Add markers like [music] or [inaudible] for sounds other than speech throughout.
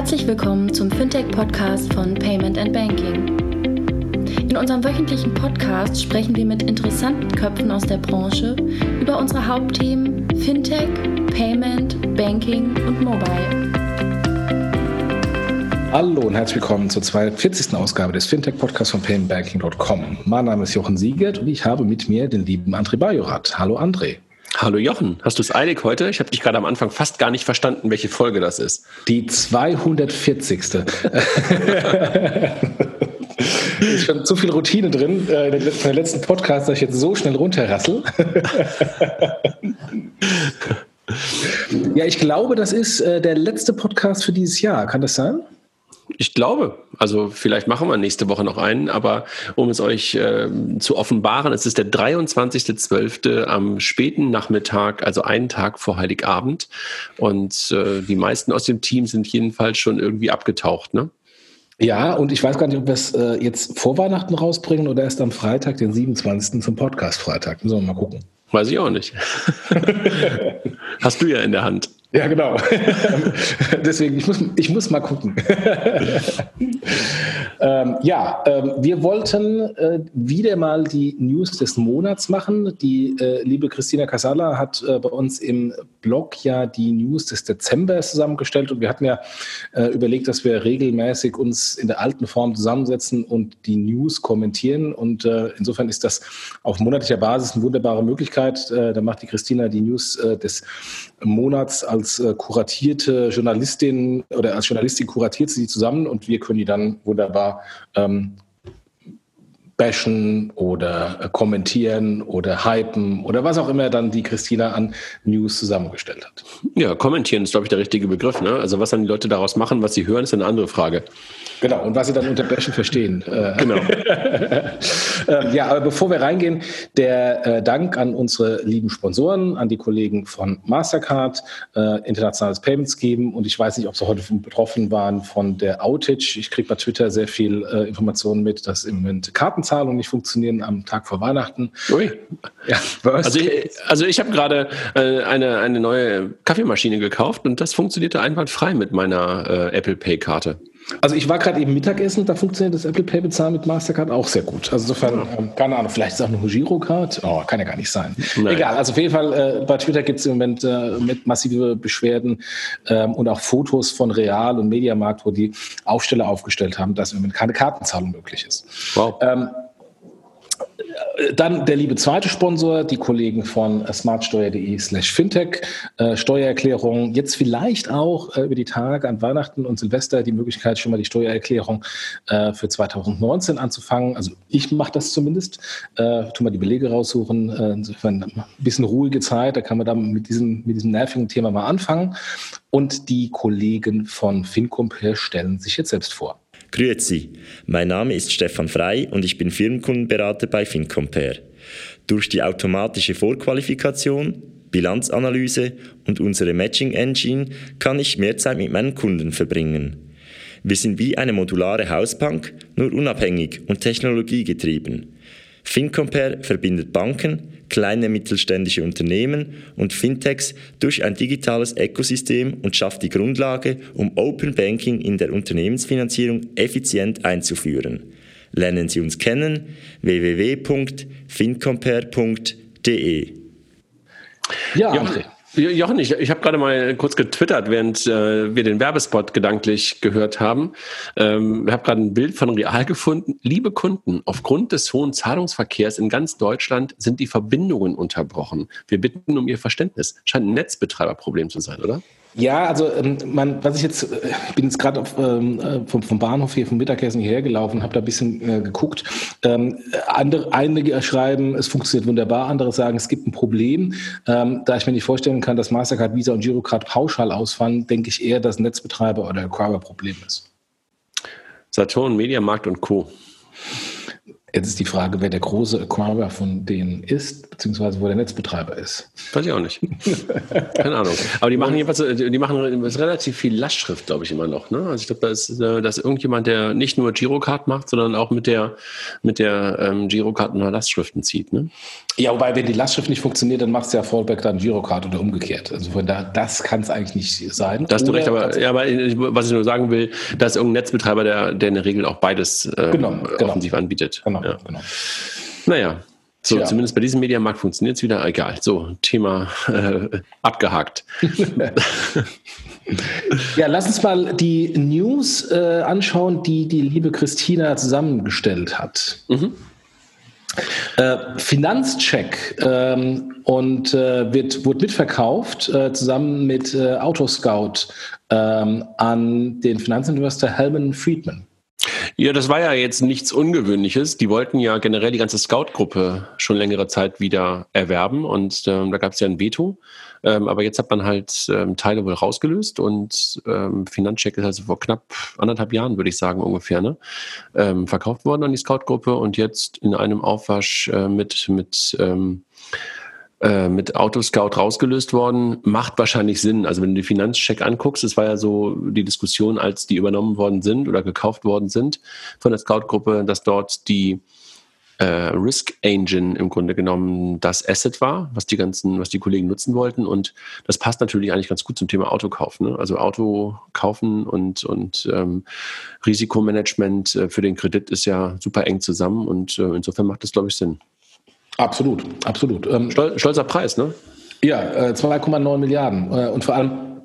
Herzlich willkommen zum Fintech-Podcast von Payment and Banking. In unserem wöchentlichen Podcast sprechen wir mit interessanten Köpfen aus der Branche über unsere Hauptthemen Fintech, Payment, Banking und Mobile. Hallo und herzlich willkommen zur 240. Ausgabe des Fintech-Podcasts von paymentbanking.com. Mein Name ist Jochen Siegert und ich habe mit mir den lieben André Bajorat. Hallo André. Hallo Jochen, hast du es eilig heute? Ich habe dich gerade am Anfang fast gar nicht verstanden, welche Folge das ist. Die 240. [laughs] ist schon zu viel Routine drin äh, in den letzten Podcast, dass ich jetzt so schnell runterrassel. [laughs] ja, ich glaube, das ist äh, der letzte Podcast für dieses Jahr. Kann das sein? Ich glaube, also vielleicht machen wir nächste Woche noch einen, aber um es euch äh, zu offenbaren, es ist der 23.12. am späten Nachmittag, also einen Tag vor Heiligabend. Und äh, die meisten aus dem Team sind jedenfalls schon irgendwie abgetaucht, ne? Ja, und ich weiß gar nicht, ob wir es äh, jetzt vor Weihnachten rausbringen oder erst am Freitag, den 27. zum Podcast-Freitag. Müssen wir mal gucken. Weiß ich auch nicht. [laughs] Hast du ja in der Hand. Ja, genau. [laughs] Deswegen, ich muss, ich muss mal gucken. [laughs] ähm, ja, ähm, wir wollten äh, wieder mal die News des Monats machen. Die äh, liebe Christina Casala hat äh, bei uns im Blog ja die News des Dezember zusammengestellt und wir hatten ja äh, überlegt, dass wir regelmäßig uns in der alten Form zusammensetzen und die News kommentieren. Und äh, insofern ist das auf monatlicher Basis eine wunderbare Möglichkeit. Äh, da macht die Christina die News des Monats als äh, kuratierte Journalistin oder als Journalistin kuratiert sie zusammen und wir können die dann wunderbar ähm, bashen oder äh, kommentieren oder hypen oder was auch immer dann die Christina an News zusammengestellt hat. Ja, kommentieren ist, glaube ich, der richtige Begriff. Ne? Also was dann die Leute daraus machen, was sie hören, ist eine andere Frage. Genau, und was sie dann unter Bashen verstehen. Äh, genau. [laughs] Ähm, ja, aber bevor wir reingehen, der äh, Dank an unsere lieben Sponsoren, an die Kollegen von Mastercard, Internationales Payments geben und ich weiß nicht, ob sie heute betroffen waren von der Outage. Ich kriege bei Twitter sehr viel Informationen mit, dass im Moment Karten Zahlungen nicht funktionieren am Tag vor Weihnachten. Ui. Ja, also ich, also ich habe gerade äh, eine, eine neue Kaffeemaschine gekauft und das funktionierte einwandfrei mit meiner äh, Apple Pay-Karte. Also ich war gerade eben Mittagessen, da funktioniert das Apple Pay bezahlen mit Mastercard auch sehr gut. Also insofern, ähm, keine Ahnung, vielleicht ist auch eine Girocard. Oh, kann ja gar nicht sein. Nein. Egal, also auf jeden Fall, äh, bei Twitter gibt es im Moment äh, mit massive Beschwerden ähm, und auch Fotos von Real und Mediamarkt, wo die Aufsteller aufgestellt haben, dass im Moment keine Kartenzahlung möglich ist. Wow. Ähm, dann der liebe zweite Sponsor, die Kollegen von smartsteuer.de slash fintech. Äh, Steuererklärung, jetzt vielleicht auch äh, über die Tage an Weihnachten und Silvester die Möglichkeit, schon mal die Steuererklärung äh, für 2019 anzufangen. Also ich mache das zumindest. Äh, tu mal die Belege raussuchen. Äh, insofern ein bisschen ruhige Zeit, da kann man dann mit diesem, mit diesem nervigen Thema mal anfangen. Und die Kollegen von FinCompare stellen sich jetzt selbst vor. Grüezi, mein Name ist Stefan Frei und ich bin Firmenkundenberater bei FinCompare. Durch die automatische Vorqualifikation, Bilanzanalyse und unsere Matching Engine kann ich mehr Zeit mit meinen Kunden verbringen. Wir sind wie eine modulare Hausbank, nur unabhängig und technologiegetrieben. FinCompare verbindet Banken, kleine mittelständische Unternehmen und Fintechs durch ein digitales Ökosystem und schafft die Grundlage, um Open Banking in der Unternehmensfinanzierung effizient einzuführen. Lernen Sie uns kennen www.fincompare.de. Ja, ja. Jochen, ich, ich habe gerade mal kurz getwittert, während äh, wir den Werbespot gedanklich gehört haben. Ähm, ich habe gerade ein Bild von Real gefunden. Liebe Kunden, aufgrund des hohen Zahlungsverkehrs in ganz Deutschland sind die Verbindungen unterbrochen. Wir bitten um Ihr Verständnis. Scheint ein Netzbetreiberproblem zu sein, oder? Ja, also ähm, man, was ich jetzt, äh, bin jetzt gerade ähm, äh, vom, vom Bahnhof hier vom Mittagessen hierher gelaufen, habe da ein bisschen äh, geguckt. Ähm, andere, einige schreiben, es funktioniert wunderbar, andere sagen, es gibt ein Problem. Ähm, da ich mir nicht vorstellen kann, dass Mastercard, Visa und Girocard pauschal ausfallen, denke ich eher, dass Netzbetreiber oder Acquirer Problem ist. Saturn, Mediamarkt und Co. Jetzt ist die Frage, wer der große Acquirer von denen ist, beziehungsweise wo der Netzbetreiber ist. Weiß ich auch nicht. Keine Ahnung. Aber die machen jedenfalls, die machen relativ viel Lastschrift, glaube ich, immer noch. Ne? Also ich glaube, da ist, äh, da ist irgendjemand, der nicht nur Girocard macht, sondern auch mit der, mit der ähm, Girocard nur Lastschriften zieht. Ne? Ja, wobei, wenn die Lastschrift nicht funktioniert, dann machst du ja Fallback dann Girocard oder umgekehrt. Also von da, das kann es eigentlich nicht sein. Da hast du recht, aber, ja, aber was ich nur sagen will, da ist irgendein Netzbetreiber, der, der in der Regel auch beides äh, genau, genau. offensiv anbietet. Genau, ja. genau. Naja, so, ja. zumindest bei diesem Mediamarkt funktioniert es wieder. Egal. So, Thema äh, abgehakt. [laughs] ja, lass uns mal die News äh, anschauen, die die liebe Christina zusammengestellt hat. Mhm. Äh, Finanzcheck ähm, und äh, wird, wurde mitverkauft äh, zusammen mit äh, Autoscout ähm, an den Finanzinvestor Helman Friedman. Ja, das war ja jetzt nichts Ungewöhnliches. Die wollten ja generell die ganze Scout-Gruppe schon längere Zeit wieder erwerben und ähm, da gab es ja ein Veto. Ähm, aber jetzt hat man halt ähm, Teile wohl rausgelöst und ähm, Finanzcheck ist also vor knapp anderthalb Jahren, würde ich sagen, ungefähr, ne? Ähm, verkauft worden an die Scout-Gruppe und jetzt in einem Aufwasch äh, mit, mit ähm, äh, mit Autoscout rausgelöst worden, macht wahrscheinlich Sinn. Also wenn du die Finanzcheck anguckst, es war ja so die Diskussion, als die übernommen worden sind oder gekauft worden sind von der Scout-Gruppe, dass dort die äh, Risk Engine im Grunde genommen das Asset war, was die ganzen, was die Kollegen nutzen wollten. Und das passt natürlich eigentlich ganz gut zum Thema Autokauf. Ne? Also Auto kaufen und, und ähm, Risikomanagement äh, für den Kredit ist ja super eng zusammen und äh, insofern macht das, glaube ich, Sinn. Absolut, absolut. Ähm, stolzer Preis, ne? Ja, äh, 2,9 Milliarden. Äh, und vor allem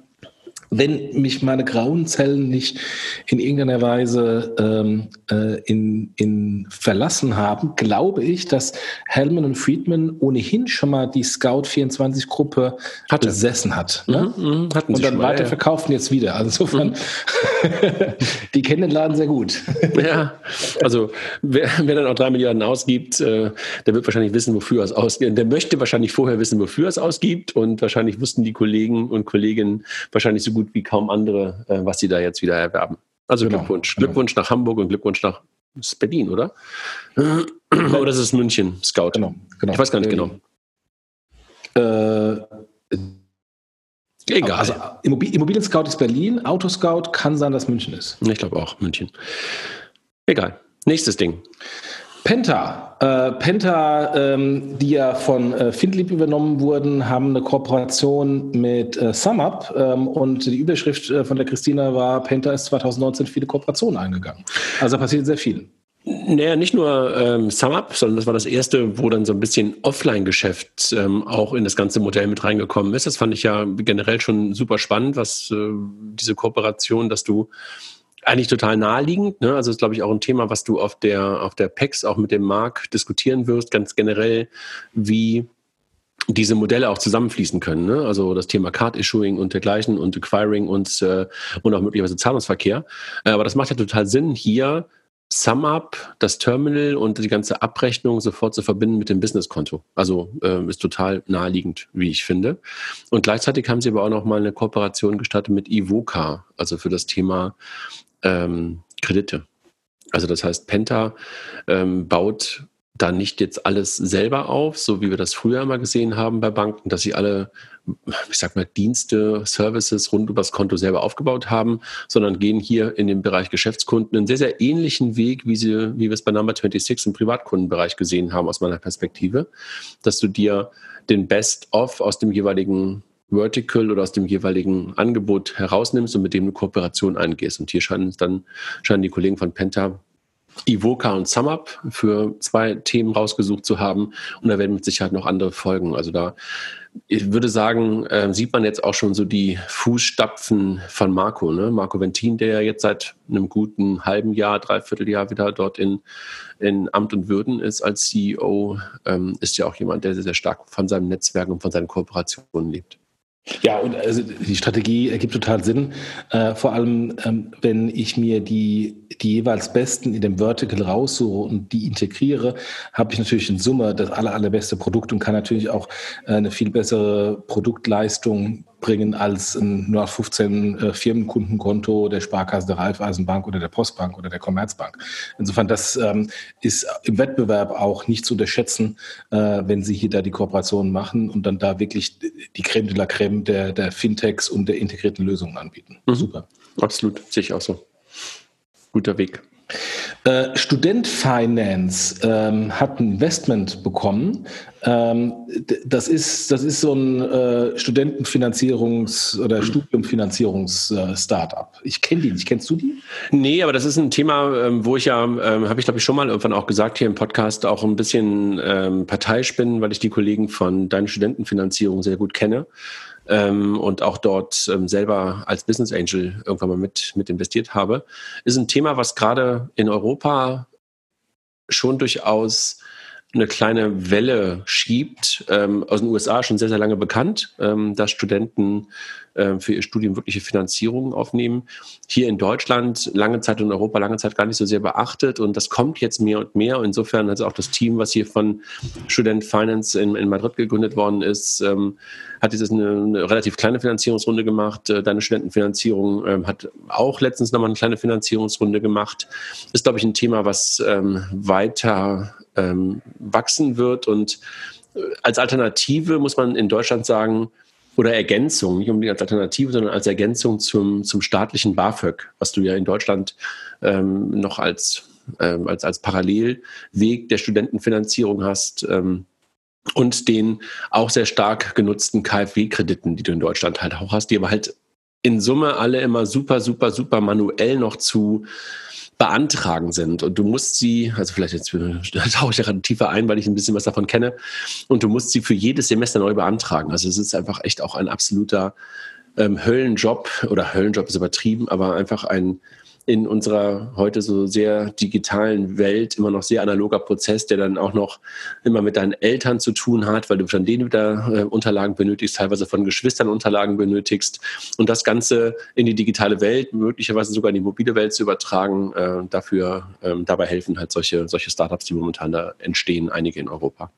wenn mich meine grauen Zellen nicht in irgendeiner Weise ähm, äh, in, in verlassen haben, glaube ich, dass Hellman und Friedman ohnehin schon mal die Scout 24 Gruppe Hatte. besessen hat. Ne? Mhm, mh, und dann weiter ja. jetzt wieder. Also insofern, mhm. [laughs] die kennen den Laden sehr gut. ja, also wer, wer dann auch drei Milliarden ausgibt, äh, der wird wahrscheinlich wissen, wofür es ausgibt. Der möchte wahrscheinlich vorher wissen, wofür es ausgibt und wahrscheinlich wussten die Kollegen und Kolleginnen wahrscheinlich so gut wie kaum andere, äh, was sie da jetzt wieder erwerben. Also genau, Glückwunsch. Genau. Glückwunsch nach Hamburg und Glückwunsch nach Berlin, oder? oder ist es München, Scout? Genau, genau. Ich weiß gar nicht genau. Äh, Egal. Also Immobilien Scout ist Berlin, Autoscout kann sein, dass München ist. Ich glaube auch München. Egal. Nächstes Ding. Penta. Äh, Penta, ähm, die ja von äh, Findlip übernommen wurden, haben eine Kooperation mit äh, SumUp ähm, und die Überschrift äh, von der Christina war, Penta ist 2019 viele Kooperationen eingegangen. Also passiert sehr viel. Naja, nicht nur ähm, SumUp, sondern das war das erste, wo dann so ein bisschen Offline-Geschäft ähm, auch in das ganze Modell mit reingekommen ist. Das fand ich ja generell schon super spannend, was äh, diese Kooperation, dass du eigentlich total naheliegend. Ne? Also ist, glaube ich, auch ein Thema, was du auf der, auf der PEX auch mit dem Markt diskutieren wirst, ganz generell, wie diese Modelle auch zusammenfließen können. Ne? Also das Thema Card-Issuing und dergleichen und Acquiring und, äh, und auch möglicherweise Zahlungsverkehr. Äh, aber das macht ja total Sinn, hier SumUp, das Terminal und die ganze Abrechnung sofort zu verbinden mit dem Businesskonto. Also äh, ist total naheliegend, wie ich finde. Und gleichzeitig haben sie aber auch noch mal eine Kooperation gestartet mit Ivoca, also für das Thema ähm, Kredite. Also das heißt, Penta ähm, baut da nicht jetzt alles selber auf, so wie wir das früher immer gesehen haben bei Banken, dass sie alle, ich sag mal, Dienste, Services rund übers Konto selber aufgebaut haben, sondern gehen hier in den Bereich Geschäftskunden einen sehr, sehr ähnlichen Weg, wie, sie, wie wir es bei Number 26 im Privatkundenbereich gesehen haben, aus meiner Perspektive, dass du dir den Best-of aus dem jeweiligen Vertical oder aus dem jeweiligen Angebot herausnimmst und mit dem eine Kooperation eingehst. Und hier scheinen dann scheinen die Kollegen von Penta Ivoca und SumUp für zwei Themen rausgesucht zu haben. Und da werden mit Sicherheit noch andere folgen. Also da, ich würde sagen, äh, sieht man jetzt auch schon so die Fußstapfen von Marco. Ne? Marco Ventin, der ja jetzt seit einem guten halben Jahr, dreiviertel Jahr wieder dort in, in Amt und Würden ist als CEO, ähm, ist ja auch jemand, der sehr, sehr stark von seinem Netzwerk und von seinen Kooperationen lebt. Ja, und also die Strategie ergibt total Sinn. Äh, vor allem, ähm, wenn ich mir die, die jeweils Besten in dem Vertical raussuche und die integriere, habe ich natürlich in Summe das aller, allerbeste Produkt und kann natürlich auch äh, eine viel bessere Produktleistung bringen als ein 15 äh, Firmenkundenkonto der Sparkasse, der Raiffeisenbank oder der Postbank oder der Commerzbank. Insofern, das ähm, ist im Wettbewerb auch nicht zu unterschätzen, äh, wenn Sie hier da die Kooperationen machen und dann da wirklich die Creme de la Creme der, der Fintechs und der integrierten Lösungen anbieten. Mhm. Super. Absolut, sehe ich auch so. Guter Weg. Äh, Student Finance ähm, hat ein Investment bekommen. Ähm, das, ist, das ist so ein äh, Studentenfinanzierungs- oder Studiumfinanzierungs-Startup. ich kenne die nicht. Kennst du die? Nee, aber das ist ein Thema, ähm, wo ich ja, ähm, habe ich glaube ich schon mal irgendwann auch gesagt hier im Podcast, auch ein bisschen ähm, Parteispinnen, weil ich die Kollegen von Deine Studentenfinanzierung sehr gut kenne ähm, und auch dort ähm, selber als Business Angel irgendwann mal mit, mit investiert habe, ist ein Thema, was gerade in Europa schon durchaus eine kleine Welle schiebt. Ähm, aus den USA schon sehr, sehr lange bekannt, ähm, dass Studenten äh, für ihr Studium wirkliche Finanzierungen aufnehmen. Hier in Deutschland lange Zeit und in Europa lange Zeit gar nicht so sehr beachtet und das kommt jetzt mehr und mehr. Insofern hat auch das Team, was hier von Student Finance in, in Madrid gegründet worden ist, ähm, hat dieses eine, eine, relativ kleine Finanzierungsrunde gemacht. Äh, deine Studentenfinanzierung ähm, hat auch letztens nochmal eine kleine Finanzierungsrunde gemacht. Ist, glaube ich, ein Thema, was ähm, weiter ähm, wachsen wird und äh, als Alternative muss man in Deutschland sagen, oder Ergänzung, nicht unbedingt als Alternative, sondern als Ergänzung zum, zum staatlichen BAföG, was du ja in Deutschland ähm, noch als, ähm, als, als Parallelweg der Studentenfinanzierung hast. Ähm, und den auch sehr stark genutzten KfW-Krediten, die du in Deutschland halt auch hast, die aber halt in Summe alle immer super, super, super manuell noch zu beantragen sind. Und du musst sie, also vielleicht jetzt tauche ich gerade tiefer ein, weil ich ein bisschen was davon kenne, und du musst sie für jedes Semester neu beantragen. Also es ist einfach echt auch ein absoluter ähm, Höllenjob oder Höllenjob ist übertrieben, aber einfach ein in unserer heute so sehr digitalen Welt immer noch sehr analoger Prozess, der dann auch noch immer mit deinen Eltern zu tun hat, weil du von denen wieder äh, Unterlagen benötigst, teilweise von Geschwistern Unterlagen benötigst und das Ganze in die digitale Welt, möglicherweise sogar in die mobile Welt zu übertragen. Äh, dafür ähm, dabei helfen halt solche, solche Startups, die momentan da entstehen, einige in Europa.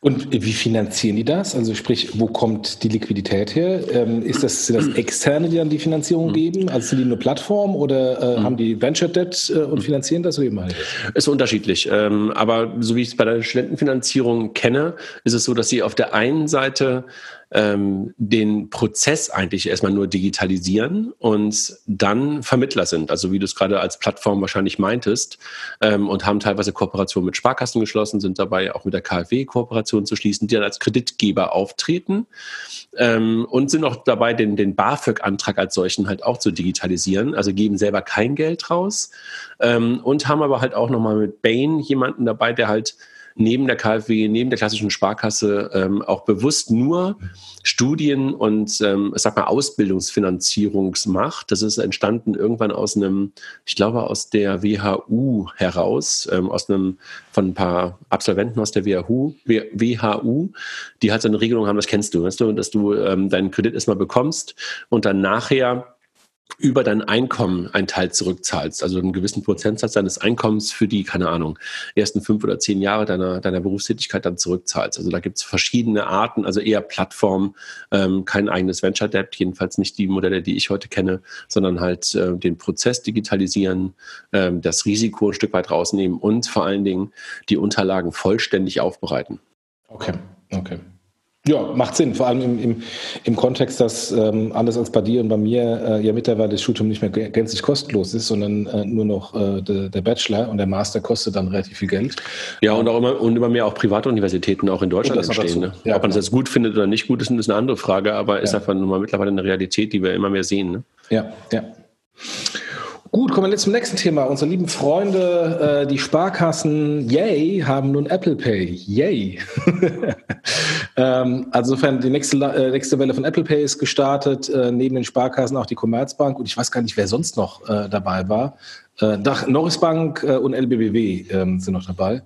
Und wie finanzieren die das? Also sprich, wo kommt die Liquidität her? Ähm, ist das, sind das [clears throat] Externe, die dann die Finanzierung mhm. geben? Also sind die nur Plattform oder äh, mhm. haben die Venture Debt äh, und finanzieren das? Oder wie meine Ist unterschiedlich. Ähm, aber so wie ich es bei der Studentenfinanzierung kenne, ist es so, dass sie auf der einen Seite ähm, den Prozess eigentlich erstmal nur digitalisieren und dann Vermittler sind, also wie du es gerade als Plattform wahrscheinlich meintest, ähm, und haben teilweise Kooperationen mit Sparkassen geschlossen, sind dabei auch mit der KfW Kooperation zu schließen, die dann als Kreditgeber auftreten ähm, und sind auch dabei, den, den BAföG-Antrag als solchen halt auch zu digitalisieren, also geben selber kein Geld raus ähm, und haben aber halt auch nochmal mit Bain jemanden dabei, der halt neben der KfW, neben der klassischen Sparkasse ähm, auch bewusst nur Studien und ähm, sag mal Ausbildungsfinanzierungsmacht. Das ist entstanden irgendwann aus einem, ich glaube aus der WHU heraus, ähm, aus einem von ein paar Absolventen aus der WHU, WHU, die halt so eine Regelung haben, das kennst du, weißt du, dass du ähm, deinen Kredit erstmal bekommst und dann nachher über dein Einkommen einen Teil zurückzahlst, also einen gewissen Prozentsatz deines Einkommens für die, keine Ahnung, ersten fünf oder zehn Jahre deiner, deiner Berufstätigkeit dann zurückzahlst. Also da gibt es verschiedene Arten, also eher Plattform, ähm, kein eigenes Venture Debt, jedenfalls nicht die Modelle, die ich heute kenne, sondern halt äh, den Prozess digitalisieren, äh, das Risiko ein Stück weit rausnehmen und vor allen Dingen die Unterlagen vollständig aufbereiten. Okay, okay. Ja, macht Sinn, vor allem im, im, im Kontext, dass ähm, anders als bei dir und bei mir äh, ja mittlerweile das Studium nicht mehr gänzlich kostenlos ist, sondern äh, nur noch äh, de, der Bachelor und der Master kostet dann relativ viel Geld. Ja, und auch immer, und immer mehr auch private Universitäten auch in Deutschland entstehen. Ne? Ja, Ob man das jetzt gut findet oder nicht gut ist, ist eine andere Frage, aber ist einfach nun mal mittlerweile eine Realität, die wir immer mehr sehen. Ne? Ja, ja. Gut, kommen wir jetzt zum nächsten Thema. Unsere lieben Freunde, äh, die Sparkassen, yay, haben nun Apple Pay. Yay. [laughs] ähm, also insofern, die nächste, äh, nächste Welle von Apple Pay ist gestartet, äh, neben den Sparkassen auch die Commerzbank und ich weiß gar nicht, wer sonst noch äh, dabei war. Äh, Norris Bank äh, und LBBW ähm, sind noch dabei.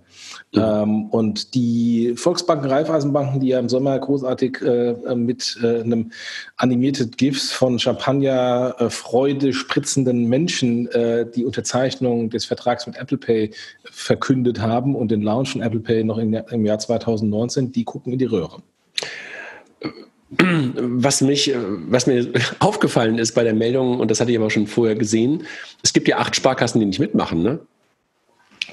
Ähm, und die Volksbanken, Raiffeisenbanken, die ja im Sommer großartig äh, mit äh, einem Animated GIFs von Champagner äh, Freude spritzenden Menschen äh, die Unterzeichnung des Vertrags mit Apple Pay verkündet haben und den Launch von Apple Pay noch in, im Jahr 2019, die gucken in die Röhre. Was mich, was mir [laughs] aufgefallen ist bei der Meldung, und das hatte ich aber schon vorher gesehen, es gibt ja acht Sparkassen, die nicht mitmachen, ne?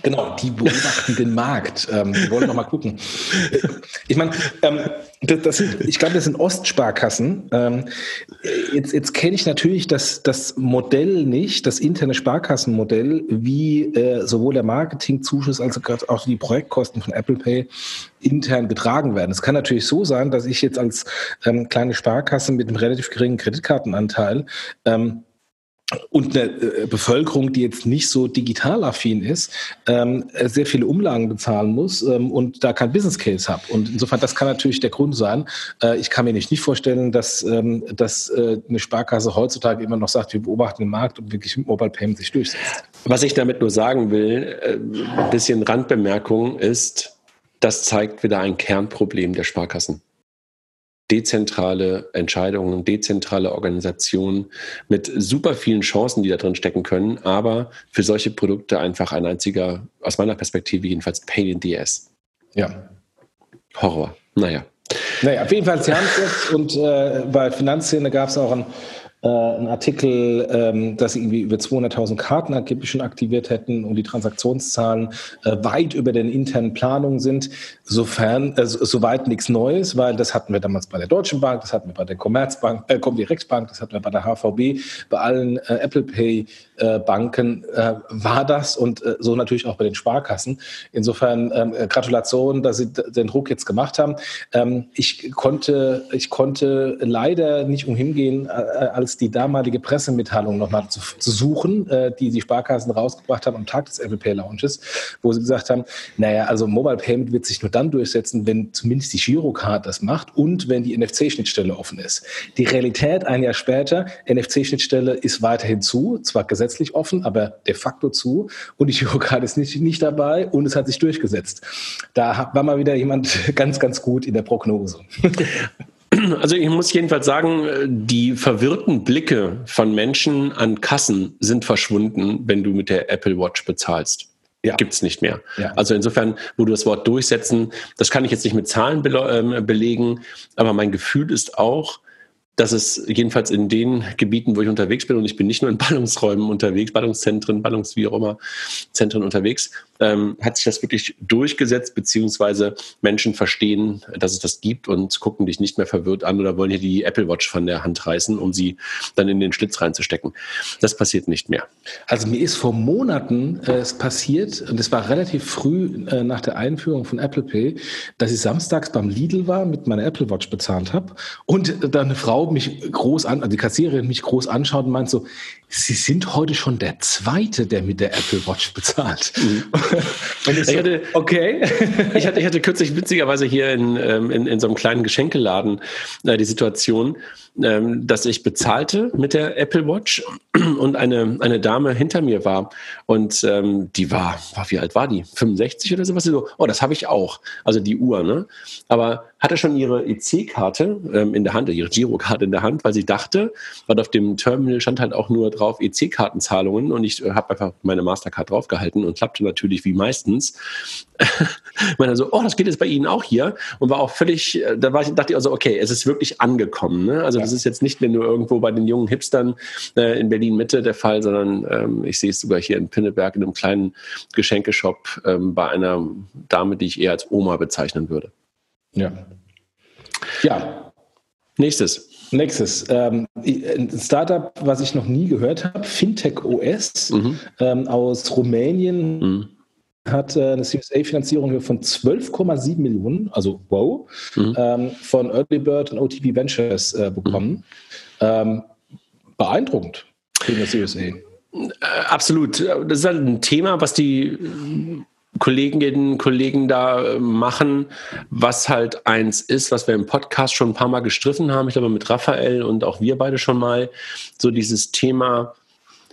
Genau, die beobachten den Markt. Ähm, die wollen noch mal gucken. Ich meine, ähm, das, das, ich glaube, das sind Ostsparkassen. Ähm, jetzt jetzt kenne ich natürlich das, das Modell nicht, das interne Sparkassenmodell, wie äh, sowohl der Marketingzuschuss als auch die Projektkosten von Apple Pay intern getragen werden. Es kann natürlich so sein, dass ich jetzt als ähm, kleine Sparkasse mit einem relativ geringen Kreditkartenanteil ähm, und eine äh, Bevölkerung, die jetzt nicht so digital affin ist, ähm, sehr viele Umlagen bezahlen muss ähm, und da kein Business Case habe. Und insofern, das kann natürlich der Grund sein. Äh, ich kann mir nicht, nicht vorstellen, dass, ähm, dass äh, eine Sparkasse heutzutage immer noch sagt, wir beobachten den Markt und wirklich Mobile Payment sich durchsetzt. Was ich damit nur sagen will, ein bisschen Randbemerkung ist, das zeigt wieder ein Kernproblem der Sparkassen dezentrale Entscheidungen, dezentrale Organisationen mit super vielen Chancen, die da drin stecken können, aber für solche Produkte einfach ein einziger, aus meiner Perspektive jedenfalls, Pain in the Ass. Ja. Horror. Naja. Naja, auf jeden Fall, sie haben es jetzt und äh, bei Finanzszene gab es auch ein äh, ein Artikel, ähm, dass sie irgendwie über 200.000 Karten angeblich schon aktiviert hätten und die Transaktionszahlen äh, weit über den internen Planungen sind. Sofern, äh, soweit nichts Neues, weil das hatten wir damals bei der Deutschen Bank, das hatten wir bei der Commerzbank, äh, Comdirect-Bank, das hatten wir bei der HVB, bei allen äh, Apple Pay äh, Banken äh, war das und äh, so natürlich auch bei den Sparkassen. Insofern ähm, äh, Gratulation, dass Sie den Druck jetzt gemacht haben. Ähm, ich konnte, ich konnte leider nicht umhin gehen, äh, als als die damalige Pressemitteilung nochmal zu, zu suchen, äh, die die Sparkassen rausgebracht haben am Tag des Apple Pay Launches, wo sie gesagt haben, naja, also Mobile Payment wird sich nur dann durchsetzen, wenn zumindest die Girocard das macht und wenn die NFC-Schnittstelle offen ist. Die Realität ein Jahr später, NFC-Schnittstelle ist weiterhin zu, zwar gesetzlich offen, aber de facto zu und die Girocard [laughs] ist nicht, nicht dabei und es hat sich durchgesetzt. Da war mal wieder jemand [laughs] ganz, ganz gut in der Prognose. [laughs] Also ich muss jedenfalls sagen, die verwirrten Blicke von Menschen an Kassen sind verschwunden, wenn du mit der Apple Watch bezahlst. Ja. Gibt es nicht mehr. Ja. Also insofern, wo du das Wort durchsetzen, das kann ich jetzt nicht mit Zahlen be äh, belegen, aber mein Gefühl ist auch, dass es jedenfalls in den Gebieten, wo ich unterwegs bin, und ich bin nicht nur in Ballungsräumen unterwegs, Ballungszentren, Ballungs wie auch immer, Zentren unterwegs, ähm, hat sich das wirklich durchgesetzt, beziehungsweise Menschen verstehen, dass es das gibt und gucken dich nicht mehr verwirrt an oder wollen hier die Apple Watch von der Hand reißen, um sie dann in den Schlitz reinzustecken. Das passiert nicht mehr. Also mir ist vor Monaten äh, es passiert, und es war relativ früh äh, nach der Einführung von Apple Pay, dass ich samstags beim Lidl war, mit meiner Apple Watch bezahlt habe und dann eine Frau mich groß an, also die Kassiererin mich groß anschaut und meint so, Sie sind heute schon der Zweite, der mit der Apple Watch bezahlt. Mhm. Ich, so, hatte, okay. ich, hatte, ich hatte kürzlich witzigerweise hier in, ähm, in, in so einem kleinen Geschenkeladen äh, die Situation, ähm, dass ich bezahlte mit der Apple Watch [clears throat] und eine, eine Dame hinter mir war und ähm, die war, war, wie alt war die? 65 oder sowas? So, oh, das habe ich auch. Also die Uhr, ne? Aber hatte schon ihre EC-Karte ähm, in der Hand, ihre Girokarte in der Hand, weil sie dachte, weil auf dem Terminal stand halt auch nur drauf EC-Kartenzahlungen und ich äh, habe einfach meine Mastercard draufgehalten und klappte natürlich wie meistens. [laughs] meine so, oh, das geht jetzt bei Ihnen auch hier und war auch völlig, äh, da war ich, dachte ich also, okay, es ist wirklich angekommen. Ne? Also ja. Das ist jetzt nicht mehr nur irgendwo bei den jungen Hipstern äh, in Berlin Mitte der Fall, sondern ähm, ich sehe es sogar hier in Pinneberg in einem kleinen Geschenkeshop ähm, bei einer Dame, die ich eher als Oma bezeichnen würde. Ja. Ja. Nächstes. Nächstes. Ähm, ein Startup, was ich noch nie gehört habe, Fintech OS mhm. ähm, aus Rumänien. Mhm. Hat äh, eine Series A-Finanzierung von 12,7 Millionen, also wow, mhm. ähm, von Early Bird und OTP Ventures äh, bekommen. Mhm. Ähm, beeindruckend für eine Series A. Äh, absolut. Das ist halt ein Thema, was die Kolleginnen und Kollegen da machen, was halt eins ist, was wir im Podcast schon ein paar Mal gestriffen haben, ich glaube mit Raphael und auch wir beide schon mal, so dieses Thema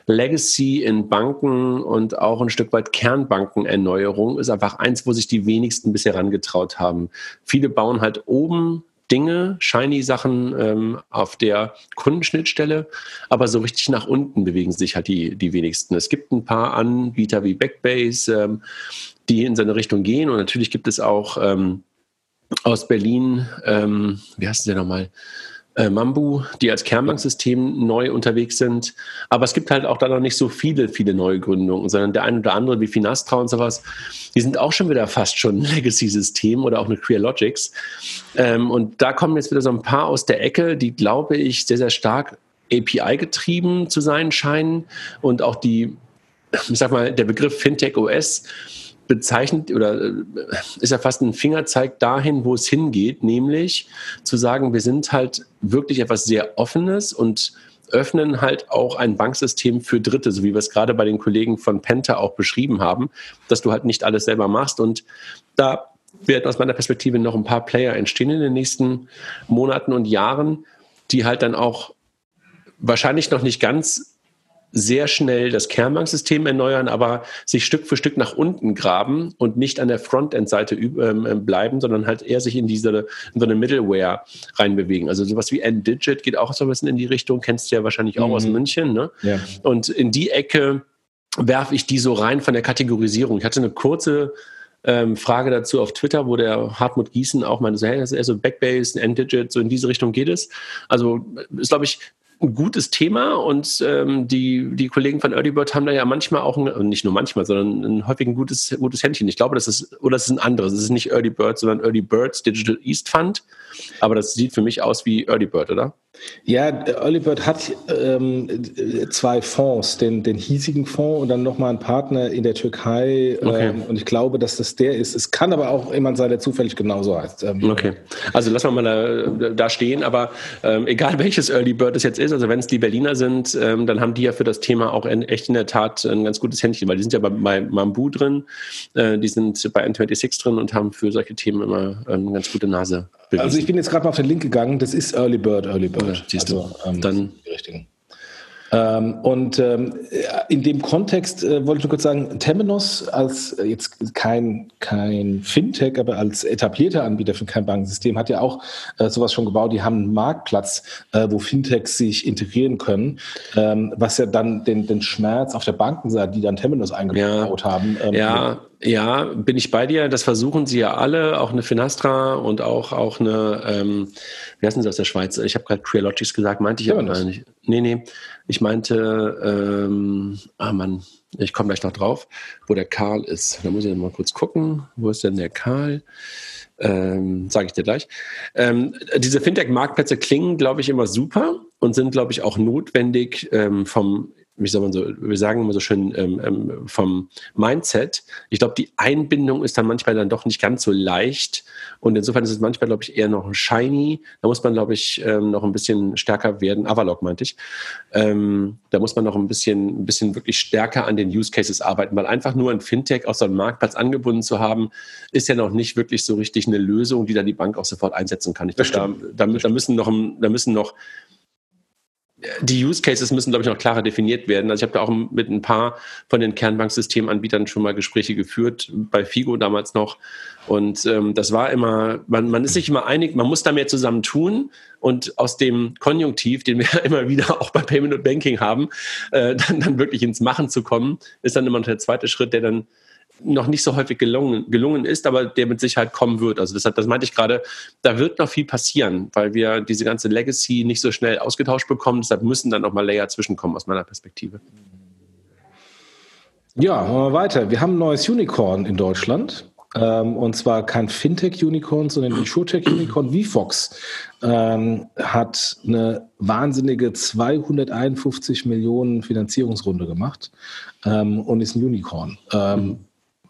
Legacy in Banken und auch ein Stück weit Kernbankenerneuerung ist einfach eins, wo sich die wenigsten bisher herangetraut haben. Viele bauen halt oben Dinge, shiny Sachen ähm, auf der Kundenschnittstelle, aber so richtig nach unten bewegen sich halt die, die wenigsten. Es gibt ein paar Anbieter wie Backbase, ähm, die in seine Richtung gehen und natürlich gibt es auch ähm, aus Berlin, ähm, wie heißt der nochmal? Äh, Mambu, die als Kernbanksystem neu unterwegs sind. Aber es gibt halt auch da noch nicht so viele, viele neue Gründungen, sondern der eine oder andere wie Finastra und sowas, die sind auch schon wieder fast schon [laughs] Legacy-System oder auch eine Crealogics. Ähm, und da kommen jetzt wieder so ein paar aus der Ecke, die, glaube ich, sehr, sehr stark API-getrieben zu sein scheinen und auch die, ich sag mal, der Begriff Fintech OS bezeichnet oder äh, ist ja fast ein Fingerzeig dahin, wo es hingeht, nämlich zu sagen, wir sind halt wirklich etwas sehr Offenes und öffnen halt auch ein Banksystem für Dritte, so wie wir es gerade bei den Kollegen von Penta auch beschrieben haben, dass du halt nicht alles selber machst. Und da werden aus meiner Perspektive noch ein paar Player entstehen in den nächsten Monaten und Jahren, die halt dann auch wahrscheinlich noch nicht ganz sehr schnell das Kernbanksystem erneuern, aber sich Stück für Stück nach unten graben und nicht an der Frontend-Seite ähm, ähm, bleiben, sondern halt eher sich in diese in so eine Middleware reinbewegen. Also sowas wie N-Digit geht auch so ein bisschen in die Richtung, kennst du ja wahrscheinlich auch mhm. aus München. Ne? Ja. Und in die Ecke werfe ich die so rein von der Kategorisierung. Ich hatte eine kurze ähm, Frage dazu auf Twitter, wo der Hartmut Gießen auch meinte, so, hey, das ist eher so Backbase, N-Digit, so in diese Richtung geht es. Also ist, glaube ich, ein gutes Thema und ähm, die, die Kollegen von Early Bird haben da ja manchmal auch, ein, nicht nur manchmal, sondern ein häufig ein gutes, gutes Händchen. Ich glaube, das ist, oder es ist ein anderes. Es ist nicht Early Bird, sondern Early Birds Digital East Fund. Aber das sieht für mich aus wie Early Bird, oder? Ja, Early Bird hat ähm, zwei Fonds, den, den hiesigen Fonds und dann nochmal einen Partner in der Türkei. Okay. Ähm, und ich glaube, dass das der ist. Es kann aber auch jemand sein, der zufällig genauso heißt. Ähm, okay. Also lassen wir mal da, da stehen. Aber ähm, egal [laughs] welches Early Bird es jetzt ist, also wenn es die Berliner sind, ähm, dann haben die ja für das Thema auch in, echt in der Tat ein ganz gutes Händchen, weil die sind ja bei, bei Mambu drin, äh, die sind bei N26 drin und haben für solche Themen immer eine ganz gute Nase. Bewiesen. Also ich bin jetzt gerade mal auf den Link gegangen. Das ist Early Bird, Early Bird. Ja, siehst du. Also, ähm, dann die richtigen. Ähm, und ähm, in dem Kontext äh, wollte ich nur kurz sagen, Temenos als äh, jetzt kein, kein Fintech, aber als etablierter Anbieter für kein Bankensystem hat ja auch äh, sowas schon gebaut. Die haben einen Marktplatz, wo Fintechs sich integrieren können, ähm, was ja dann den, den Schmerz auf der Bankenseite, die dann Temenos eingebaut ja. haben. Ja, ja, bin ich bei dir. Das versuchen sie ja alle, auch eine Finastra und auch, auch eine, ähm, wie heißen sie aus der Schweiz? Ich habe gerade Crealogics gesagt, meinte ich ja, aber nicht. Nee, nee. Ich meinte, ähm, ah Mann, ich komme gleich noch drauf, wo der Karl ist. Da muss ich mal kurz gucken. Wo ist denn der Karl? Ähm, Sage ich dir gleich. Ähm, diese Fintech-Marktplätze klingen, glaube ich, immer super und sind, glaube ich, auch notwendig ähm, vom wie soll man so, wir sagen immer so schön ähm, ähm, vom Mindset. Ich glaube, die Einbindung ist dann manchmal dann doch nicht ganz so leicht. Und insofern ist es manchmal, glaube ich, eher noch shiny. Da muss man, glaube ich, ähm, noch ein bisschen stärker werden. Avalok meinte ich. Ähm, da muss man noch ein bisschen, ein bisschen wirklich stärker an den Use Cases arbeiten, weil einfach nur ein Fintech aus so einem Marktplatz angebunden zu haben, ist ja noch nicht wirklich so richtig eine Lösung, die dann die Bank auch sofort einsetzen kann. Ich glaube, da, da, da, müssen noch, da müssen noch die Use Cases müssen, glaube ich, noch klarer definiert werden. Also ich habe da auch mit ein paar von den Kernbanksystemanbietern schon mal Gespräche geführt, bei Figo damals noch. Und ähm, das war immer, man, man ist sich immer einig, man muss da mehr zusammen tun. Und aus dem Konjunktiv, den wir [laughs] immer wieder auch bei Payment und Banking haben, äh, dann, dann wirklich ins Machen zu kommen, ist dann immer noch der zweite Schritt, der dann noch nicht so häufig gelungen, gelungen ist, aber der mit Sicherheit kommen wird. Also das, das meinte ich gerade, da wird noch viel passieren, weil wir diese ganze Legacy nicht so schnell ausgetauscht bekommen. Deshalb müssen dann noch mal Layer zwischenkommen aus meiner Perspektive. Ja, machen wir weiter. Wir haben ein neues Unicorn in Deutschland. Ähm, und zwar kein Fintech-Unicorn, sondern ein Insurtech-Unicorn. VFox ähm, hat eine wahnsinnige 251 Millionen Finanzierungsrunde gemacht ähm, und ist ein Unicorn. Ähm,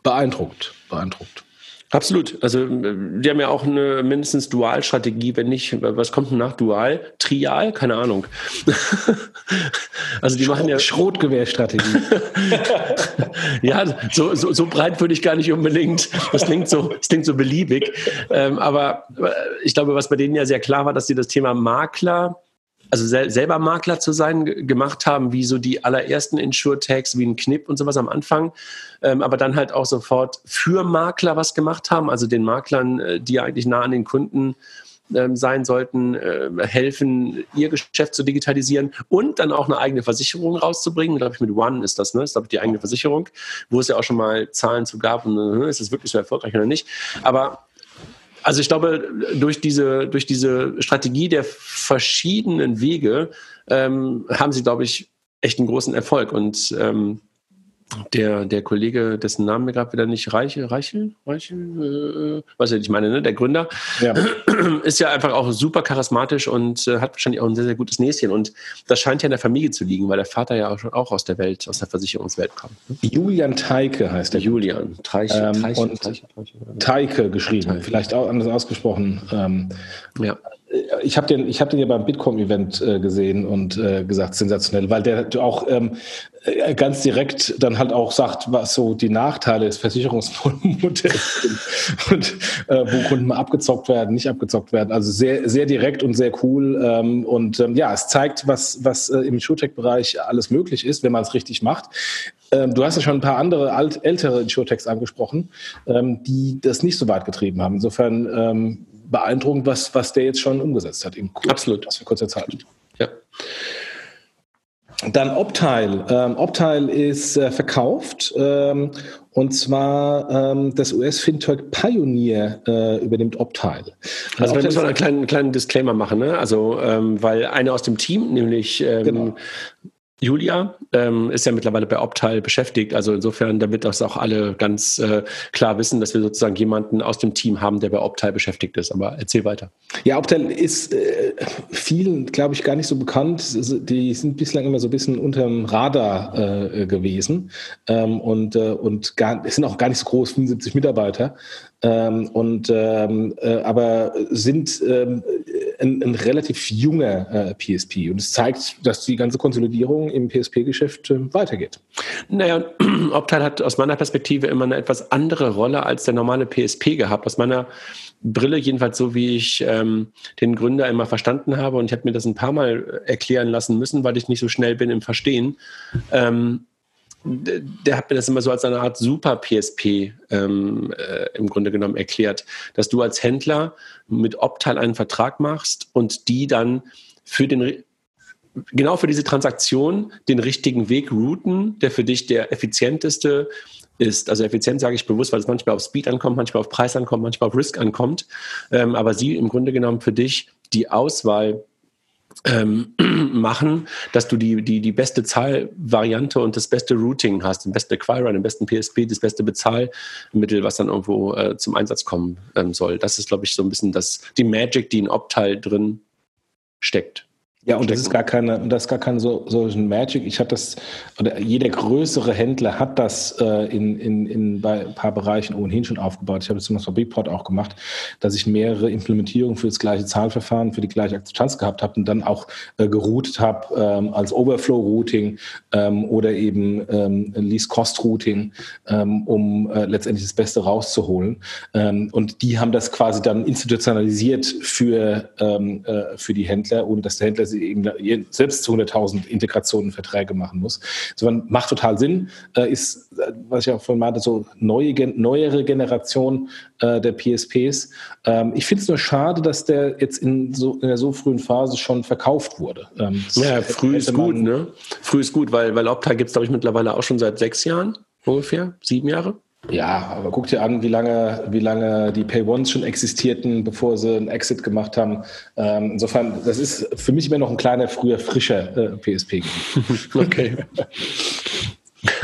beeindruckt, beeindruckt. Absolut. Also die haben ja auch eine mindestens Dualstrategie, wenn nicht, was kommt denn nach Dual? Trial? Keine Ahnung. [laughs] also die Schrot, machen ja Schrotgewehrstrategie. [laughs] ja, so, so, so breit würde ich gar nicht unbedingt. Das klingt so, das klingt so beliebig. Ähm, aber ich glaube, was bei denen ja sehr klar war, dass sie das Thema Makler also sel selber Makler zu sein, gemacht haben, wie so die allerersten Insure-Tags, wie ein Knipp und sowas am Anfang, ähm, aber dann halt auch sofort für Makler was gemacht haben, also den Maklern, äh, die eigentlich nah an den Kunden ähm, sein sollten, äh, helfen, ihr Geschäft zu digitalisieren und dann auch eine eigene Versicherung rauszubringen. Glaube ich, mit One ist das, ne? Das ist, glaube ich, die eigene Versicherung, wo es ja auch schon mal Zahlen zu gab und äh, ist es wirklich so erfolgreich oder nicht. Aber Also ich glaube, durch diese, durch diese Strategie der verschiedenen Wege ähm, haben sie, glaube ich, echt einen großen Erfolg. Und ähm, der, der Kollege, dessen Namen mir gerade wieder nicht Reiche, Reichel, Reichel, äh, weiß ich nicht, meine, ne? der Gründer, ja. [clears throat] ist ja einfach auch super charismatisch und äh, hat wahrscheinlich auch ein sehr, sehr gutes Näschen. Und das scheint ja in der Familie zu liegen, weil der Vater ja auch, schon auch aus der Welt, aus der Versicherungswelt kommt. Ne? Julian Teike heißt der. Julian Treiche, ähm, Treiche, und Treiche, Treiche, Teike geschrieben, Teike. vielleicht auch anders ausgesprochen. Ähm, ja ich habe den, hab den ja beim Bitkom-Event äh, gesehen und äh, gesagt, sensationell, weil der auch ähm, äh, ganz direkt dann halt auch sagt, was so die Nachteile des Versicherungsmodells [laughs] sind und äh, wo Kunden mal abgezockt werden, nicht abgezockt werden. Also sehr, sehr direkt und sehr cool. Ähm, und ähm, ja, es zeigt, was, was äh, im Showtech-Bereich alles möglich ist, wenn man es richtig macht. Ähm, du hast ja schon ein paar andere alt, ältere Insurtechs angesprochen, ähm, die das nicht so weit getrieben haben. Insofern ähm, beeindruckend, was, was der jetzt schon umgesetzt hat in kurz, Absolut. Was für kurzer Zeit. Ja. Dann Optile. Ähm, Optile ist äh, verkauft ähm, und zwar ähm, das US-Fintech Pioneer äh, übernimmt Optile. Also da muss man einen kleinen, kleinen Disclaimer machen, ne? Also ähm, weil eine aus dem Team, nämlich ähm, genau. Julia ähm, ist ja mittlerweile bei Optal beschäftigt. Also insofern, damit das auch alle ganz äh, klar wissen, dass wir sozusagen jemanden aus dem Team haben, der bei Optal beschäftigt ist. Aber erzähl weiter. Ja, Optal ist äh, vielen, glaube ich, gar nicht so bekannt. Die sind bislang immer so ein bisschen unterm Radar äh, gewesen ähm, und, äh, und gar, sind auch gar nicht so groß, 75 Mitarbeiter. Ähm, und ähm, äh, aber sind ähm, ein, ein, relativ junger äh, PSP und es zeigt, dass die ganze Konsolidierung im PSP-Geschäft äh, weitergeht. Naja, [clears throat] Optal hat aus meiner Perspektive immer eine etwas andere Rolle als der normale PSP gehabt. Aus meiner Brille, jedenfalls so wie ich ähm, den Gründer immer verstanden habe, und ich habe mir das ein paar Mal erklären lassen müssen, weil ich nicht so schnell bin im Verstehen. Ähm, der hat mir das immer so als eine Art Super PSP ähm, äh, im Grunde genommen erklärt, dass du als Händler mit Optal einen Vertrag machst und die dann für den genau für diese Transaktion den richtigen Weg routen, der für dich der effizienteste ist. Also effizient sage ich bewusst, weil es manchmal auf Speed ankommt, manchmal auf Preis ankommt, manchmal auf Risk ankommt. Ähm, aber sie im Grunde genommen für dich die Auswahl ähm, [clears throat] machen, dass du die, die, die beste Zahlvariante und das beste Routing hast, den besten Acquirer, den besten PSP, das beste Bezahlmittel, was dann irgendwo äh, zum Einsatz kommen ähm, soll. Das ist, glaube ich, so ein bisschen das, die Magic, die in Optal drin steckt. Ja, und das ist gar keine, das ist gar kein so, so ein Magic. Ich hatte das, oder jeder größere Händler hat das äh, in, in, in bei ein paar Bereichen ohnehin schon aufgebaut. Ich habe das zum Beispiel bei Bigport auch gemacht, dass ich mehrere Implementierungen für das gleiche Zahlverfahren, für die gleiche Akzeptanz gehabt habe und dann auch äh, geroutet habe ähm, als Overflow-Routing ähm, oder eben ähm, Least-Cost-Routing, ähm, um äh, letztendlich das Beste rauszuholen. Ähm, und die haben das quasi dann institutionalisiert für, ähm, äh, für die Händler, ohne dass der Händler sie selbst zu 100.000 Integrationen Verträge machen muss. Insofern macht total Sinn, äh, ist, äh, was ich auch vorhin meinte, so neue, neuere Generation äh, der PSPs. Ähm, ich finde es nur schade, dass der jetzt in, so, in der so frühen Phase schon verkauft wurde. Ähm, ja, früh ist gut, ne? Früh ist gut, weil, weil Opta gibt es, glaube ich, mittlerweile auch schon seit sechs Jahren ungefähr, sieben Jahre. Ja, aber guck dir an, wie lange, wie lange die Pay-Ones schon existierten, bevor sie einen Exit gemacht haben. Ähm, insofern, das ist für mich immer noch ein kleiner, früher, frischer äh, PSP. [laughs] okay. [laughs]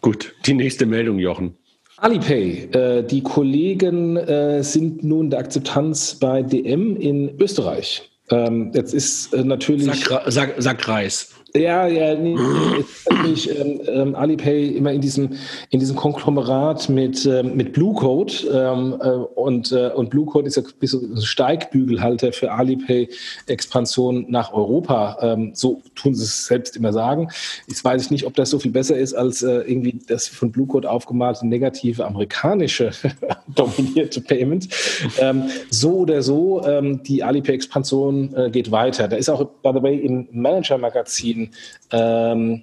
Gut, die nächste Meldung, Jochen. Alipay. Äh, die Kollegen äh, sind nun der Akzeptanz bei DM in Österreich. Ähm, jetzt ist äh, natürlich. Sag, sag, sag Reis. Ja, ja, nee, jetzt natürlich ähm, ähm, Alipay immer in diesem, in diesem Konglomerat mit, ähm, mit Blue Code ähm, äh, und, äh, und Blue Code ist ja ein Steigbügelhalter für Alipay-Expansion nach Europa. Ähm, so tun sie es selbst immer sagen. Jetzt weiß ich nicht, ob das so viel besser ist als äh, irgendwie das von Blue Code aufgemalte negative amerikanische [laughs] dominierte Payment. Ähm, so oder so, ähm, die Alipay-Expansion äh, geht weiter. Da ist auch, by the way, im Manager-Magazin ähm,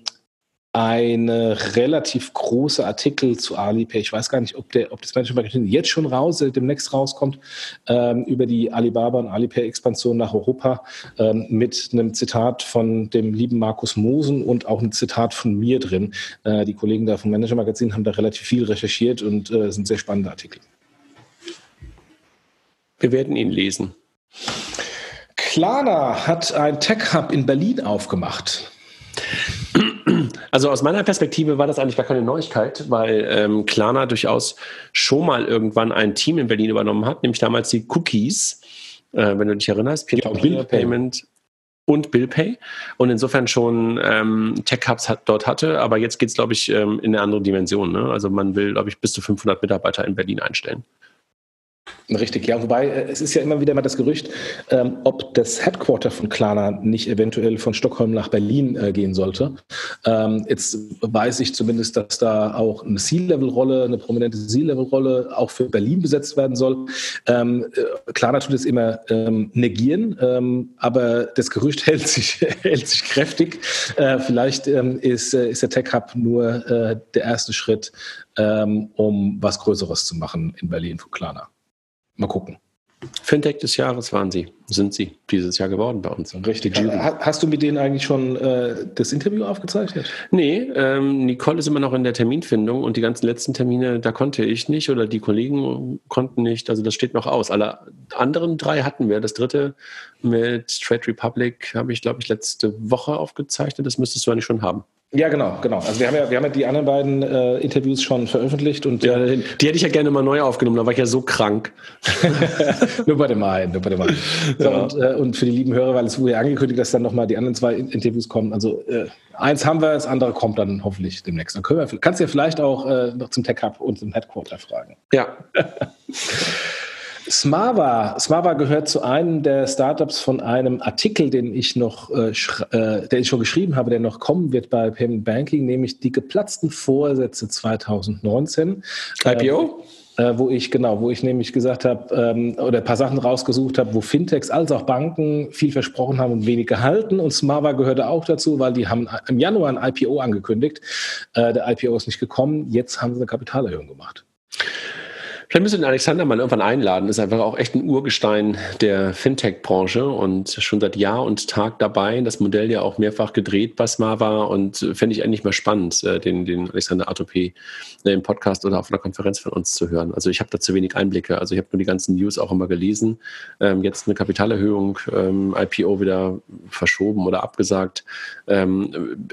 eine relativ große Artikel zu Alipay. Ich weiß gar nicht, ob, der, ob das Management Magazin jetzt schon raus, äh, demnächst rauskommt, ähm, über die Alibaba und Alipay-Expansion nach Europa ähm, mit einem Zitat von dem lieben Markus Mosen und auch ein Zitat von mir drin. Äh, die Kollegen da vom Manager Magazin haben da relativ viel recherchiert und äh, sind sehr spannende Artikel. Wir werden ihn lesen. Klarna hat ein Tech-Hub in Berlin aufgemacht. Also aus meiner Perspektive war das eigentlich gar keine Neuigkeit, weil ähm, Klarna durchaus schon mal irgendwann ein Team in Berlin übernommen hat, nämlich damals die Cookies, äh, wenn du dich erinnerst, Peer-to-Peer Payment und BillPay und insofern schon ähm, Tech-Hubs hat, dort hatte, aber jetzt geht es, glaube ich, ähm, in eine andere Dimension. Ne? Also man will, glaube ich, bis zu 500 Mitarbeiter in Berlin einstellen. Richtig, ja. Wobei äh, es ist ja immer wieder mal das Gerücht, ähm, ob das Headquarter von Klarna nicht eventuell von Stockholm nach Berlin äh, gehen sollte. Ähm, jetzt weiß ich zumindest, dass da auch eine C-Level-Rolle, eine prominente C-Level-Rolle auch für Berlin besetzt werden soll. Ähm, äh, Klarna tut es immer ähm, negieren, ähm, aber das Gerücht [laughs] hält sich, hält sich kräftig. Äh, vielleicht ähm, ist, äh, ist der Tech Hub nur äh, der erste Schritt, um was Größeres zu machen in Berlin für Klarna. Mal gucken. Fintech des Jahres waren sie, sind sie dieses Jahr geworden bei uns. Richtig. Hast du mit denen eigentlich schon äh, das Interview aufgezeichnet? Nee, ähm, Nicole ist immer noch in der Terminfindung und die ganzen letzten Termine, da konnte ich nicht oder die Kollegen konnten nicht. Also das steht noch aus. Alle anderen drei hatten wir. Das dritte mit Trade Republic habe ich, glaube ich, letzte Woche aufgezeichnet. Das müsstest du eigentlich schon haben. Ja, genau, genau. Also wir haben ja, wir haben ja die anderen beiden äh, Interviews schon veröffentlicht und ja, die hätte ich ja gerne mal neu aufgenommen, da war ich ja so krank. [laughs] nur bei dem einen, nur bei dem einen. So, ja. und, äh, und, für die lieben Hörer, weil es wurde ja angekündigt, dass dann nochmal die anderen zwei Interviews kommen. Also äh, eins haben wir, das andere kommt dann hoffentlich demnächst. Dann können wir, kannst du ja vielleicht auch äh, noch zum Tech Hub und zum Headquarter fragen. Ja. [laughs] Smava. Smava gehört zu einem der Startups von einem Artikel, den ich noch, äh, äh, den ich schon geschrieben habe, der noch kommen wird bei Payment Banking, nämlich die geplatzten Vorsätze 2019. IPO? Äh, äh, wo ich genau, wo ich nämlich gesagt habe ähm, oder ein paar Sachen rausgesucht habe, wo Fintechs als auch Banken viel versprochen haben und wenig gehalten. Und Smava gehörte auch dazu, weil die haben im Januar ein IPO angekündigt. Äh, der IPO ist nicht gekommen. Jetzt haben sie eine Kapitalerhöhung gemacht. Vielleicht müssen wir den Alexander mal irgendwann einladen. Ist einfach auch echt ein Urgestein der Fintech-Branche und schon seit Jahr und Tag dabei. Das Modell ja auch mehrfach gedreht bei Smava und fände ich eigentlich mal spannend, äh, den, den Alexander Atopé äh, im Podcast oder auf einer Konferenz von uns zu hören. Also ich habe da zu wenig Einblicke. Also ich habe nur die ganzen News auch immer gelesen. Ähm, jetzt eine Kapitalerhöhung, ähm, IPO wieder verschoben oder abgesagt. Ähm,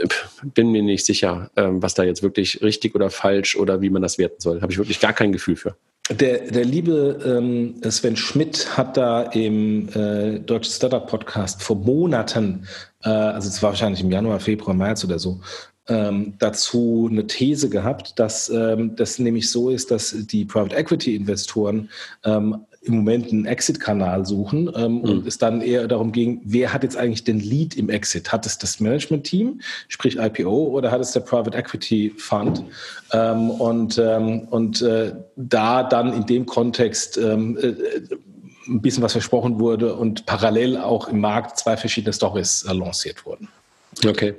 bin mir nicht sicher, was da jetzt wirklich richtig oder falsch oder wie man das werten soll. Habe ich wirklich gar kein Gefühl für. Der, der liebe ähm, Sven Schmidt hat da im äh, Deutschen Startup Podcast vor Monaten, äh, also es war wahrscheinlich im Januar, Februar, März oder so, ähm, dazu eine These gehabt, dass ähm, das nämlich so ist, dass die Private Equity Investoren ähm, im Moment einen Exit-Kanal suchen ähm, mhm. und es dann eher darum ging, wer hat jetzt eigentlich den Lead im Exit? Hat es das Management-Team, sprich IPO, oder hat es der Private Equity Fund? Ähm, und ähm, und äh, da dann in dem Kontext ähm, äh, ein bisschen was versprochen wurde und parallel auch im Markt zwei verschiedene Stories äh, lanciert wurden. Okay.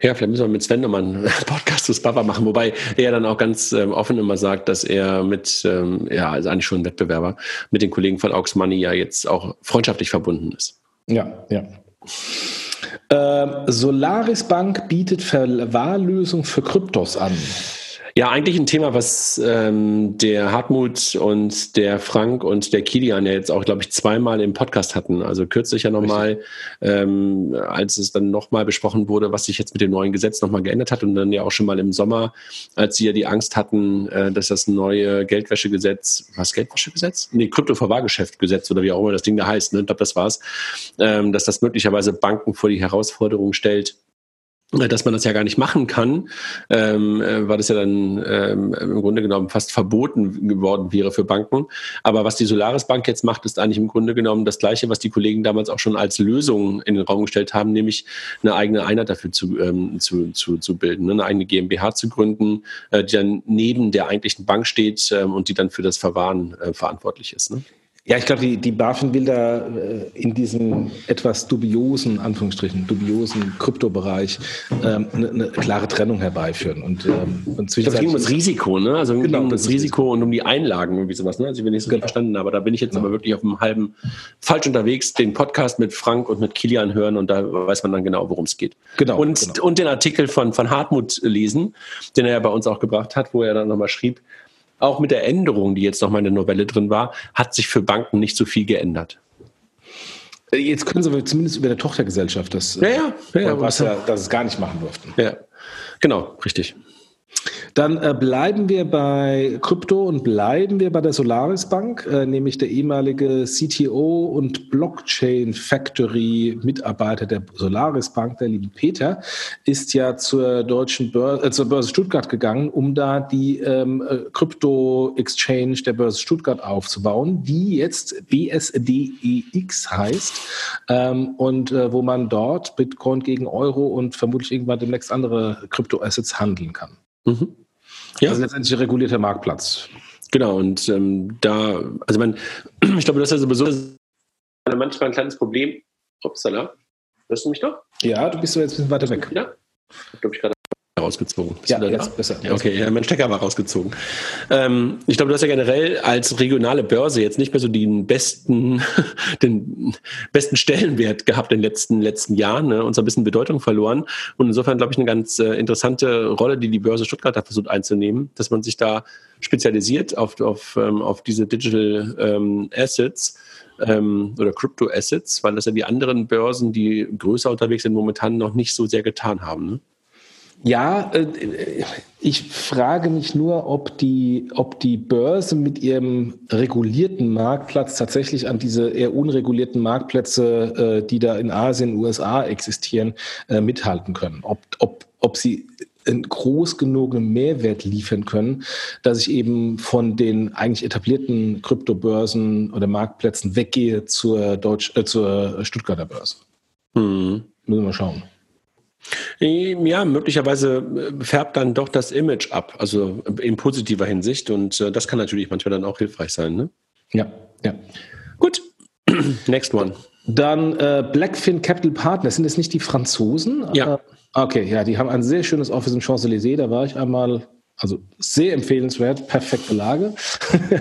Ja, vielleicht müssen wir mit Sven nochmal einen [laughs] Podcast zu Spava machen, wobei er dann auch ganz ähm, offen immer sagt, dass er mit, ähm, ja, also eigentlich schon ein Wettbewerber, mit den Kollegen von Aux Money ja jetzt auch freundschaftlich verbunden ist. Ja, ja. Ähm, Solaris Bank bietet Verwahrlösung für Kryptos an. Ja, eigentlich ein Thema, was ähm, der Hartmut und der Frank und der Kilian ja jetzt auch, glaube ich, zweimal im Podcast hatten. Also kürzlich ja nochmal, ähm, als es dann nochmal besprochen wurde, was sich jetzt mit dem neuen Gesetz nochmal geändert hat und dann ja auch schon mal im Sommer, als sie ja die Angst hatten, äh, dass das neue Geldwäschegesetz, was Geldwäschegesetz? Nee, Kryptoverwahrgeschäftgesetz oder wie auch immer das Ding da heißt, ne? ich glaube, das war's, ähm, dass das möglicherweise Banken vor die Herausforderung stellt, dass man das ja gar nicht machen kann, ähm, äh, weil das ja dann ähm, im Grunde genommen fast verboten geworden wäre für Banken. Aber was die Solaris Bank jetzt macht, ist eigentlich im Grunde genommen das Gleiche, was die Kollegen damals auch schon als Lösung in den Raum gestellt haben, nämlich eine eigene Einheit dafür zu, ähm, zu, zu, zu bilden, ne? eine eigene GmbH zu gründen, äh, die dann neben der eigentlichen Bank steht ähm, und die dann für das Verwahren äh, verantwortlich ist. Ne? Ja, ich glaube, die, die BaFin will da äh, in diesem etwas dubiosen, Anführungsstrichen, dubiosen Kryptobereich ähm, eine, eine klare Trennung herbeiführen. Und, ähm, und ich glaube, es ging um das Risiko, ne? Also genau, um das Risiko und um die Einlagen, irgendwie sowas, ne? Also ich bin nicht so genau. verstanden, aber da bin ich jetzt genau. aber wirklich auf einem halben falsch unterwegs, den Podcast mit Frank und mit Kilian hören und da weiß man dann genau, worum es geht. Genau und, genau. und den Artikel von, von Hartmut lesen, den er ja bei uns auch gebracht hat, wo er dann nochmal schrieb, auch mit der Änderung, die jetzt noch mal in der Novelle drin war, hat sich für Banken nicht so viel geändert. Jetzt können sie zumindest über der Tochtergesellschaft das, ja, ja, ja, was ja, dass es gar nicht machen durften. Ja, genau, richtig. Dann äh, bleiben wir bei Krypto und bleiben wir bei der Solaris Bank, äh, nämlich der ehemalige CTO und Blockchain Factory Mitarbeiter der Solaris Bank, der liebe Peter, ist ja zur deutschen Börse, äh, zur Börse Stuttgart gegangen, um da die ähm, äh, Krypto Exchange der Börse Stuttgart aufzubauen, die jetzt BSDEX heißt ähm, und äh, wo man dort Bitcoin gegen Euro und vermutlich irgendwann demnächst andere Kryptoassets handeln kann. Mhm. Ja. Also letztendlich ein regulierter Marktplatz. Genau, und ähm, da, also man, [clears throat] ich glaube, das ist ja sowieso manchmal ein kleines Problem. Upsala. Hörst du mich doch? Ja, du bist so jetzt ein bisschen weiter weg. Ja. Ich glaube, ich gerade rausgezogen. Bist ja, jetzt besser. Ja, okay, ja, mein Stecker war rausgezogen. Ähm, ich glaube, du hast ja generell als regionale Börse jetzt nicht mehr so den besten, [laughs] den besten Stellenwert gehabt in den letzten, letzten Jahren ne, und so ein bisschen Bedeutung verloren. Und insofern, glaube ich, eine ganz äh, interessante Rolle, die die Börse Stuttgart da versucht einzunehmen, dass man sich da spezialisiert auf, auf, ähm, auf diese Digital ähm, Assets ähm, oder Crypto Assets, weil das ja die anderen Börsen, die größer unterwegs sind, momentan noch nicht so sehr getan haben. Ne? Ja, äh, ich frage mich nur, ob die, ob die Börse mit ihrem regulierten Marktplatz tatsächlich an diese eher unregulierten Marktplätze, äh, die da in Asien, USA existieren, äh, mithalten können. Ob, ob, ob sie einen groß genugenen Mehrwert liefern können, dass ich eben von den eigentlich etablierten Kryptobörsen oder Marktplätzen weggehe zur, Deutsch, äh, zur Stuttgarter Börse. Hm. Müssen wir mal schauen. Ja, möglicherweise äh, färbt dann doch das Image ab, also in positiver Hinsicht. Und äh, das kann natürlich manchmal dann auch hilfreich sein. Ne? Ja, ja. Gut, [clears throat] next one. Dann äh, Blackfin Capital Partners, sind das nicht die Franzosen? Ja. Äh, okay, ja, die haben ein sehr schönes Office in Champs-Élysées, da war ich einmal also sehr empfehlenswert, perfekte Lage,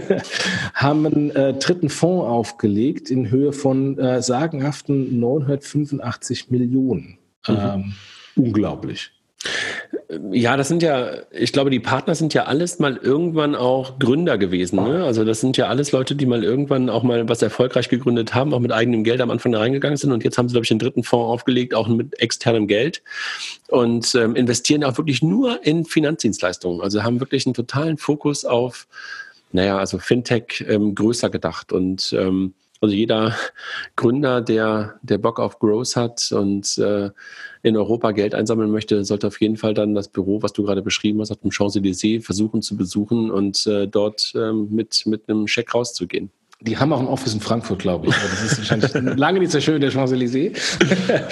[laughs] haben einen äh, dritten Fonds aufgelegt in Höhe von äh, sagenhaften 985 Millionen. Mhm. Ähm, unglaublich. Ja, das sind ja, ich glaube, die Partner sind ja alles mal irgendwann auch Gründer gewesen. Ne? Also das sind ja alles Leute, die mal irgendwann auch mal was erfolgreich gegründet haben, auch mit eigenem Geld am Anfang da reingegangen sind. Und jetzt haben sie, glaube ich, den dritten Fonds aufgelegt, auch mit externem Geld und ähm, investieren auch wirklich nur in Finanzdienstleistungen. Also haben wirklich einen totalen Fokus auf, naja, also Fintech ähm, größer gedacht und ähm, also jeder Gründer, der, der Bock auf Growth hat und äh, in Europa Geld einsammeln möchte, sollte auf jeden Fall dann das Büro, was du gerade beschrieben hast, auf dem Champs-Élysées versuchen zu besuchen und äh, dort ähm, mit, mit einem Scheck rauszugehen. Die haben auch ein Office in Frankfurt, glaube ich. Das ist wahrscheinlich [laughs] lange nicht so schön, der Champs-Élysées.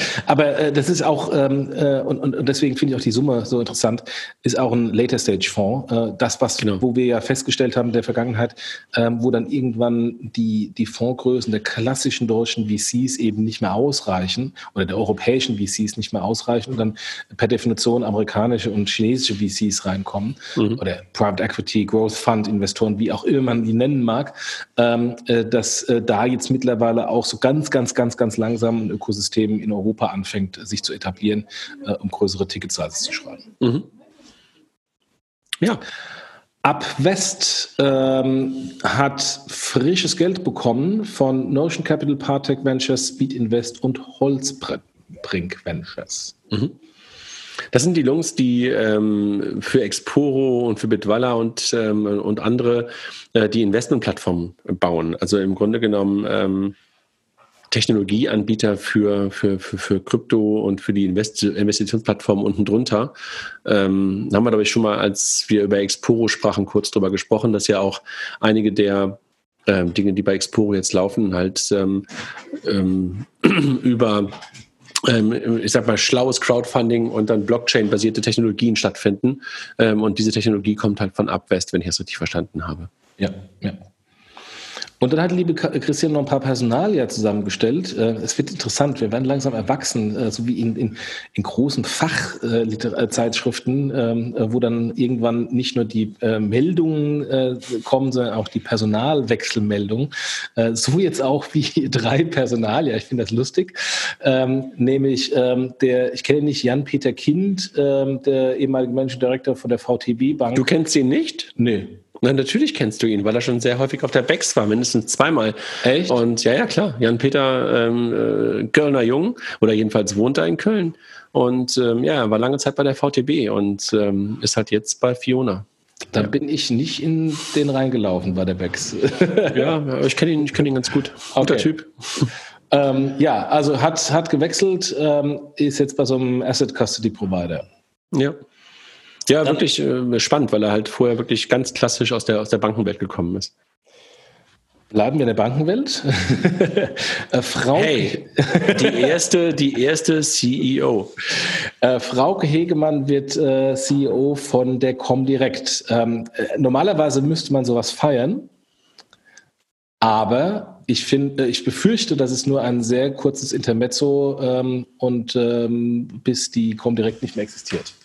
[laughs] Aber äh, das ist auch, ähm, äh, und, und deswegen finde ich auch die Summe so interessant, ist auch ein Later-Stage-Fonds. Äh, das, was, genau. wo wir ja festgestellt haben in der Vergangenheit, ähm, wo dann irgendwann die, die Fondsgrößen der klassischen deutschen VCs eben nicht mehr ausreichen oder der europäischen VCs nicht mehr ausreichen und dann per Definition amerikanische und chinesische VCs reinkommen mhm. oder Private Equity, Growth Fund Investoren, wie auch immer man die nennen mag. Ähm, äh, dass äh, da jetzt mittlerweile auch so ganz, ganz, ganz, ganz langsam ein Ökosystem in Europa anfängt, sich zu etablieren, äh, um größere Ticketsizes zu schreiben. Mhm. Ja. Ab West ähm, hat frisches Geld bekommen von Notion Capital, Partech Ventures, Speed Invest und Holzbrink Ventures. Mhm. Das sind die Lungs, die ähm, für Exporo und für Bitwalla und, ähm, und andere äh, die Investmentplattformen bauen. Also im Grunde genommen ähm, Technologieanbieter für, für, für, für Krypto und für die Invest Investitionsplattformen unten drunter. Ähm, haben wir, glaube ich, schon mal, als wir über Exporo sprachen, kurz drüber gesprochen, dass ja auch einige der ähm, Dinge, die bei Exporo jetzt laufen, halt ähm, ähm, [clears throat] über ich sag mal, schlaues Crowdfunding und dann Blockchain-basierte Technologien stattfinden. Ähm, und diese Technologie kommt halt von Abwest, wenn ich das richtig verstanden habe. Ja, ja. Und dann hat liebe Christian noch ein paar Personalien zusammengestellt. Äh, es wird interessant, wir werden langsam erwachsen, äh, so wie in, in, in großen Fachzeitschriften, ähm, äh, wo dann irgendwann nicht nur die Meldungen kommen, sondern auch die Personalwechselmeldungen. So jetzt auch wie [laughs] drei Personalien. Ich finde das lustig. Ähm, nämlich ähm, der, ich kenne nicht Jan-Peter Kind, der ehemalige Managing Director von der VTB Bank. Du kennst ihn nicht? Nee. Na, natürlich kennst du ihn, weil er schon sehr häufig auf der Bex war, mindestens zweimal. Echt? Und ja, ja, klar. Jan-Peter ähm, äh, Kölner Jung, oder jedenfalls wohnt er in Köln. Und ähm, ja, er war lange Zeit bei der VTB und ähm, ist halt jetzt bei Fiona. Da ja. bin ich nicht in den reingelaufen bei der Bex. [laughs] ja, ich kenne ihn, kenn ihn ganz gut. Guter okay. Typ. [laughs] Ähm, ja, also hat, hat gewechselt, ähm, ist jetzt bei so einem Asset Custody Provider. Ja. Ja, Dann, wirklich äh, spannend, weil er halt vorher wirklich ganz klassisch aus der, aus der Bankenwelt gekommen ist. Bleiben wir in der Bankenwelt. [laughs] äh, Frau hey, die erste, die erste CEO. Äh, Frauke Hegemann wird äh, CEO von der Comdirect. Ähm, äh, normalerweise müsste man sowas feiern, aber ich finde, ich befürchte, dass es nur ein sehr kurzes Intermezzo ähm, und ähm, bis die Comdirect nicht mehr existiert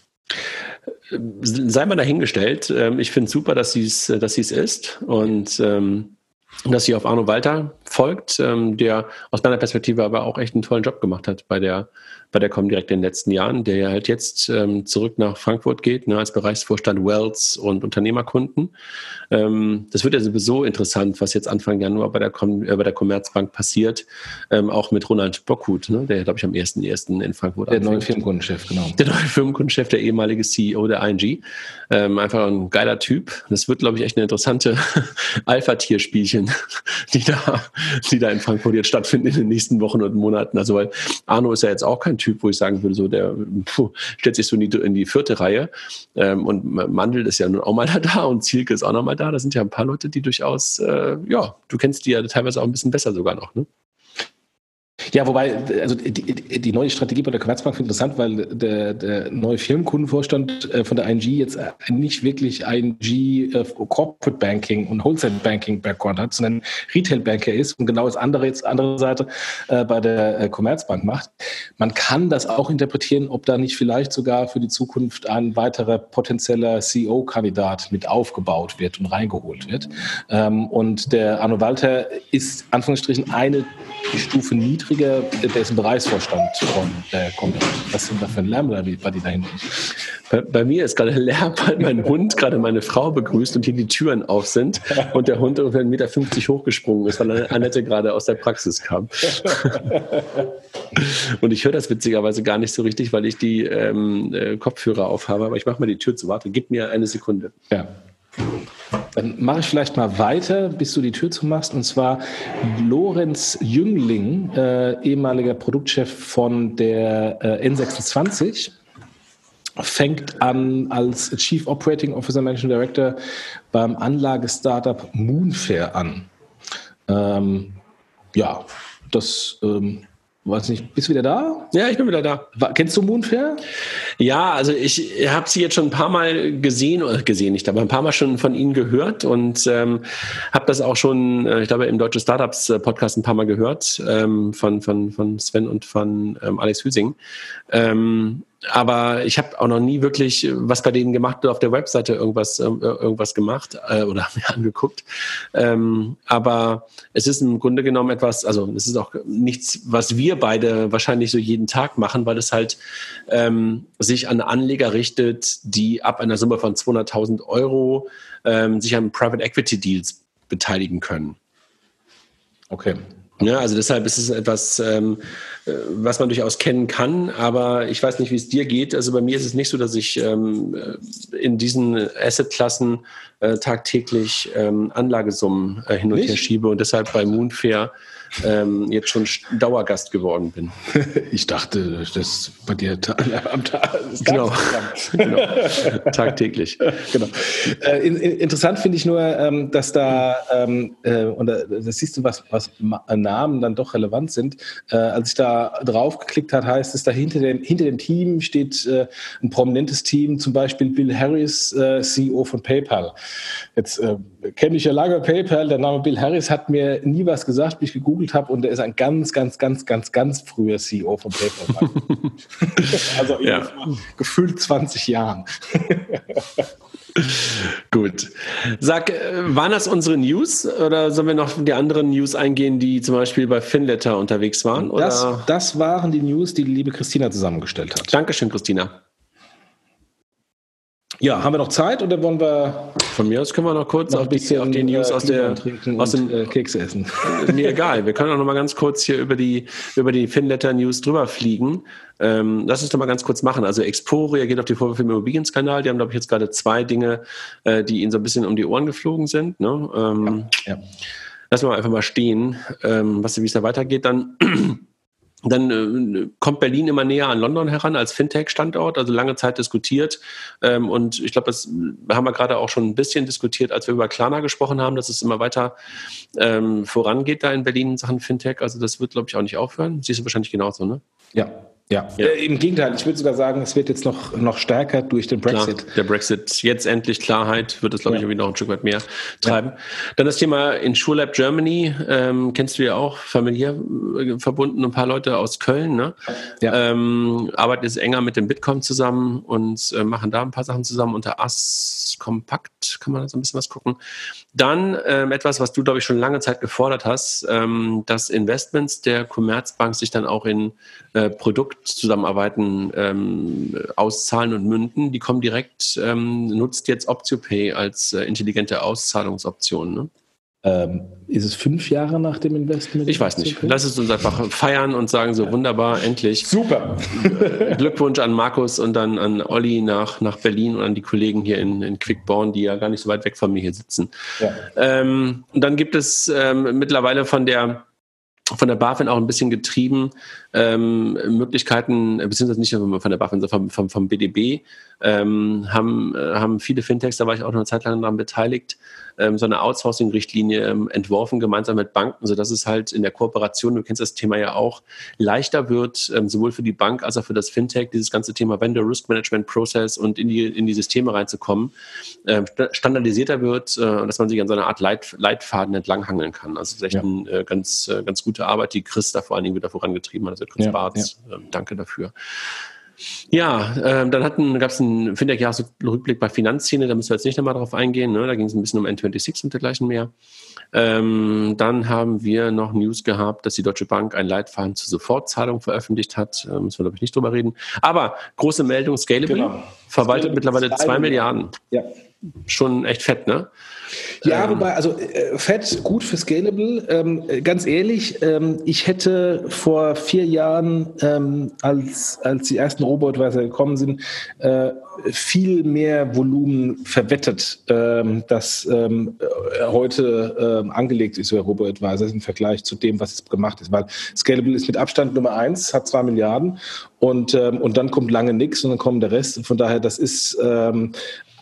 sei mal dahingestellt. Ähm, ich finde super, dass sie es dass sie's ist und ähm, dass sie auf Arno Walter folgt, ähm, der aus meiner Perspektive aber auch echt einen tollen Job gemacht hat bei der bei der Comdirect in den letzten Jahren, der ja halt jetzt ähm, zurück nach Frankfurt geht, ne, als Bereichsvorstand Wells und Unternehmerkunden. Ähm, das wird ja sowieso interessant, was jetzt Anfang Januar bei der, Com äh, bei der Commerzbank passiert, ähm, auch mit Ronald Bockhut, ne, der, glaube ich, am 1.1. in Frankfurt Der anfängt. neue Firmenkundenchef, genau. Der neue Firmenkundenchef, der ehemalige CEO der ING. Ähm, einfach ein geiler Typ. Das wird, glaube ich, echt eine interessante [laughs] Alpha-Tier-Spielchen, die da, die da in Frankfurt jetzt stattfinden in den nächsten Wochen und Monaten. Also, weil Arno ist ja jetzt auch kein Typ, wo ich sagen würde, so der puh, stellt sich so in die, in die vierte Reihe. Ähm, und Mandel ist ja nun auch mal [laughs] da und Zielke ist auch noch mal da. Da sind ja ein paar Leute, die durchaus, äh, ja, du kennst die ja teilweise auch ein bisschen besser sogar noch, ne? Ja, wobei, also die, die neue Strategie bei der Commerzbank finde ich interessant, weil der, der neue Firmenkundenvorstand äh, von der ING jetzt nicht wirklich ING äh, Corporate Banking und Wholesale Banking Background hat, sondern Retail Banker ist und genau das andere jetzt andere Seite äh, bei der Commerzbank macht. Man kann das auch interpretieren, ob da nicht vielleicht sogar für die Zukunft ein weiterer potenzieller CEO-Kandidat mit aufgebaut wird und reingeholt wird. Ähm, und der Arno Walter ist Anführungsstrichen eine Stufe niedriger Kollege, der ist im Bereichsvorstand von der Comdirect. Was sind da für ein Lärm bei dir da hinten? Bei, bei, mir ist gerade Lärm, weil mein Hund gerade meine Frau begrüßt und hier die Türen auf sind und der Hund ungefähr 1,50 Meter hochgesprungen ist, weil Annette gerade aus der Praxis kam. [laughs] und ich höre das witzigerweise gar nicht so richtig, weil ich die ähm, äh, Kopfhörer aufhabe, aber ich mache mal die Tür zu. Warte, gib mir eine Sekunde. Ja. Dann mache ich vielleicht mal weiter, bis du die Tür zumachst. Und zwar Lorenz Jüngling, äh, ehemaliger Produktchef von der äh, N26, fängt an als Chief Operating Officer Managing Director beim Anlagestartup Moonfair an. Ähm, ja, das ähm, Weiß nicht, bist du wieder da? Ja, ich bin wieder da. War, kennst du Moonfair? Ja, also ich habe sie jetzt schon ein paar Mal gesehen, oder gesehen nicht, aber ein paar Mal schon von Ihnen gehört und ähm, habe das auch schon, äh, ich glaube, im Deutsche Startups Podcast ein paar Mal gehört ähm, von, von, von Sven und von ähm, Alex Hüsing. Ähm, aber ich habe auch noch nie wirklich was bei denen gemacht oder auf der Webseite irgendwas, äh, irgendwas gemacht äh, oder [laughs] mir angeguckt. Ähm, aber es ist im Grunde genommen etwas, also es ist auch nichts, was wir beide wahrscheinlich so jeden Tag machen, weil es halt ähm, sich an Anleger richtet, die ab einer Summe von 200.000 Euro ähm, sich an Private Equity Deals beteiligen können. Okay. Ja, also deshalb ist es etwas, ähm, äh, was man durchaus kennen kann, aber ich weiß nicht, wie es dir geht. Also bei mir ist es nicht so, dass ich ähm, äh, in diesen Assetklassen äh, tagtäglich ähm, Anlagesummen äh, hin und nicht? her schiebe und deshalb bei Moonfair ähm, jetzt schon Dauergast geworden bin. [laughs] Ich dachte, das bei dir [laughs] am Tag. Genau. [laughs] genau. Tagtäglich. Genau. Äh, in, interessant finde ich nur, ähm, dass da, ähm, äh, und da, das siehst du, was, was Namen dann doch relevant sind. Äh, als ich da drauf geklickt habe, heißt es, da hinter dem, hinter dem Team steht äh, ein prominentes Team, zum Beispiel Bill Harris, äh, CEO von PayPal. Jetzt äh, kenne ich ja lange PayPal, der Name Bill Harris hat mir nie was gesagt, bis ich gegoogelt habe und er ist ein ganz, ganz, ganz, ganz, ganz früher CEO von PayPal. [laughs] also ja. gefühlt 20 Jahren. [laughs] Gut. Sag, äh, waren das unsere News oder sollen wir noch die anderen News eingehen, die zum Beispiel bei Finletter unterwegs waren? Das, das waren die News, die die liebe Christina zusammengestellt hat. Dankeschön, Christina. Ja, haben wir noch Zeit oder wollen wir Von mir aus können wir noch kurz noch auf, die, auf die News äh, aus der aus dem äh, Keks essen. Mir egal. Wir können auch noch mal ganz kurz hier über die über die Finletter News drüber fliegen. Ähm, lass uns doch mal ganz kurz machen. Also Expo reagiert auf die Vorwürfe im Immobilienskandal. Die haben, glaube ich, jetzt gerade zwei Dinge, äh, die ihnen so ein bisschen um die Ohren geflogen sind. Ne? Ähm, ja, ja. Lassen wir einfach mal stehen, ähm, was, wie es da weitergeht. Dann dann äh, kommt Berlin immer näher an London heran als Fintech-Standort, also lange Zeit diskutiert. Ähm, und ich glaube, das haben wir gerade auch schon ein bisschen diskutiert, als wir über Klarna gesprochen haben, dass es immer weiter ähm, vorangeht da in Berlin in Sachen Fintech. Also das wird, glaube ich, auch nicht aufhören. Siehst du wahrscheinlich genauso, ne? Ja, ja, ja. Äh, im Gegenteil, ich würde sogar sagen, es wird jetzt noch, noch stärker durch den Brexit. Klar, der Brexit, jetzt endlich Klarheit, wird es, glaube ich, irgendwie noch ein Stück weit mehr treiben. Ja. Dann das Thema InsurLab Germany, ähm, kennst du ja auch, familiär äh, verbunden, ein paar Leute aus Köln, ne? Ja. Ähm, arbeiten jetzt enger mit dem Bitkom zusammen und äh, machen da ein paar Sachen zusammen unter AS Kompakt, kann man da so ein bisschen was gucken. Dann ähm, etwas, was du, glaube ich, schon lange Zeit gefordert hast, ähm, dass Investments der Commerzbank sich dann auch in äh, Produkte Zusammenarbeiten ähm, auszahlen und münden, die kommen direkt, ähm, nutzt jetzt OptioPay als äh, intelligente Auszahlungsoption. Ne? Ähm, ist es fünf Jahre nach dem Investment? Ich weiß nicht. Lass es uns einfach feiern und sagen so wunderbar, endlich. Super. Glückwunsch an Markus und dann an Olli nach, nach Berlin und an die Kollegen hier in, in Quickborn, die ja gar nicht so weit weg von mir hier sitzen. Ja. Ähm, und dann gibt es ähm, mittlerweile von der von der BaFin auch ein bisschen getrieben, ähm, Möglichkeiten, beziehungsweise nicht von der BaFin, sondern vom, vom, vom BDB, ähm, haben, äh, haben viele Fintechs, da war ich auch noch eine Zeit lang daran beteiligt, ähm, so eine Outsourcing-Richtlinie ähm, entworfen, gemeinsam mit Banken, sodass es halt in der Kooperation, du kennst das Thema ja auch, leichter wird, ähm, sowohl für die Bank als auch für das Fintech, dieses ganze Thema Vendor Risk Management Process und in die, in die Systeme reinzukommen, äh, standardisierter wird, äh, dass man sich an so einer Art Leit, Leitfaden entlanghangeln kann. Also das ist echt ja. eine äh, ganz, äh, ganz gute Arbeit, die Chris da vor allen Dingen wieder vorangetrieben hat, Chris ja, Bartz. Ja. Ähm, danke dafür. Ja, ähm, dann gab es einen Fintech-Jahresrückblick bei Finanzszene, da müssen wir jetzt nicht nochmal drauf eingehen, ne? da ging es ein bisschen um N26 und dergleichen mehr. Ähm, dann haben wir noch News gehabt, dass die Deutsche Bank ein Leitfaden zur Sofortzahlung veröffentlicht hat. Da müssen wir, glaube ich, nicht drüber reden. Aber große Meldung, Scalable genau. verwaltet Scalable mittlerweile zwei Milliarden. Ja. Schon echt fett, ne? Ja, ähm, wobei, also äh, Fett gut für Scalable. Ähm, ganz ehrlich, ähm, ich hätte vor vier Jahren, ähm, als, als die ersten Robotweiser gekommen sind, äh, viel mehr Volumen verwettet, ähm, das ähm, heute angelegt ist über Robo-Advisor im Vergleich zu dem, was es gemacht ist. Weil Scalable ist mit Abstand Nummer eins, hat zwei Milliarden und, und dann kommt lange nichts und dann kommt der Rest. Von daher, das ist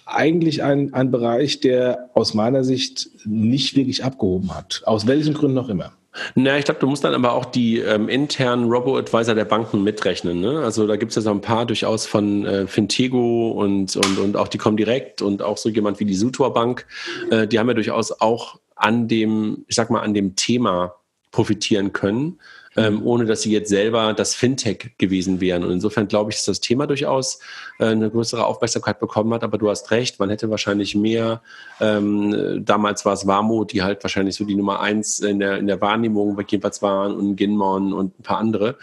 eigentlich ein, ein Bereich, der aus meiner Sicht nicht wirklich abgehoben hat. Aus welchen Gründen auch immer. Na, ich glaube, du musst dann aber auch die ähm, internen Robo-Advisor der Banken mitrechnen. Ne? Also da gibt es ja so ein paar durchaus von äh, Fintego und, und, und auch die Comdirect und auch so jemand wie die Sutor Bank. Äh, die haben ja durchaus auch an dem, ich sag mal, an dem Thema profitieren können ähm, ohne dass sie jetzt selber das Fintech gewesen wären. Und insofern glaube ich, dass das Thema durchaus äh, eine größere Aufmerksamkeit bekommen hat. Aber du hast recht, man hätte wahrscheinlich mehr, ähm, damals war es Warmo, die halt wahrscheinlich so die Nummer eins in der, in der Wahrnehmung jedenfalls waren und Ginmon und ein paar andere.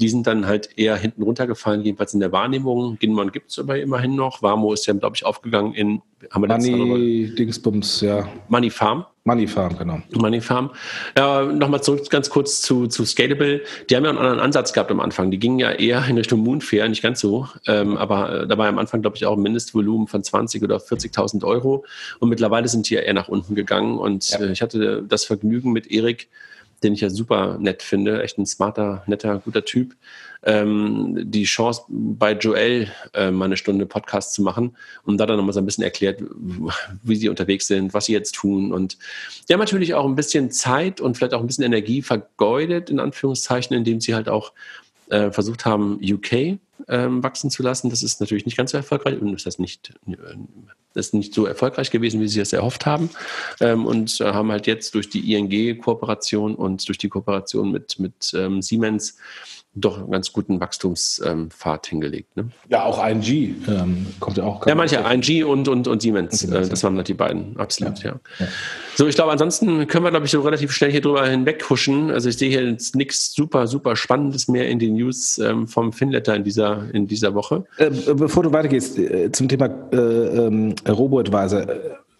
Die sind dann halt eher hinten runtergefallen, jedenfalls in der Wahrnehmung. Ginmon gibt es aber immerhin noch. Warmo ist ja, glaube ich, aufgegangen in haben wir Money Dingsbums, ja. Money Farm. Money Farm, genau. Money Farm. Ja, Nochmal zurück ganz kurz zu, zu Scalable. Die haben ja einen anderen Ansatz gehabt am Anfang. Die gingen ja eher in Richtung Moonfair, nicht ganz so. Ähm, aber äh, da war am Anfang, glaube ich, auch ein Mindestvolumen von 20 oder 40.000 Euro. Und mittlerweile sind die ja eher nach unten gegangen. Und ja. äh, ich hatte das Vergnügen mit Erik, den ich ja super nett finde, echt ein smarter, netter, guter Typ, ähm, die Chance bei Joel äh, mal eine Stunde Podcast zu machen und da dann nochmal so ein bisschen erklärt, wie sie unterwegs sind, was sie jetzt tun. Und die haben natürlich auch ein bisschen Zeit und vielleicht auch ein bisschen Energie vergeudet, in Anführungszeichen, indem sie halt auch äh, versucht haben, UK ähm, wachsen zu lassen. Das ist natürlich nicht ganz so erfolgreich und das nicht, äh, ist nicht so erfolgreich gewesen, wie sie es erhofft haben. Ähm, und äh, haben halt jetzt durch die ING-Kooperation und durch die Kooperation mit, mit ähm, Siemens doch einen ganz guten Wachstumspfad hingelegt. Ne? Ja, auch ING ähm, kommt ja auch. Ja, manche, ING und, und, und Siemens. Und Siemens äh, das waren halt die beiden, absolut, ja. ja. ja. So, ich glaube, ansonsten können wir, glaube ich, so relativ schnell hier drüber hinweghuschen. Also ich sehe hier jetzt nichts super, super Spannendes mehr in den News ähm, vom Finletter in dieser, in dieser Woche. Äh, bevor du weitergehst, äh, zum Thema äh, ähm, Robo-Advisor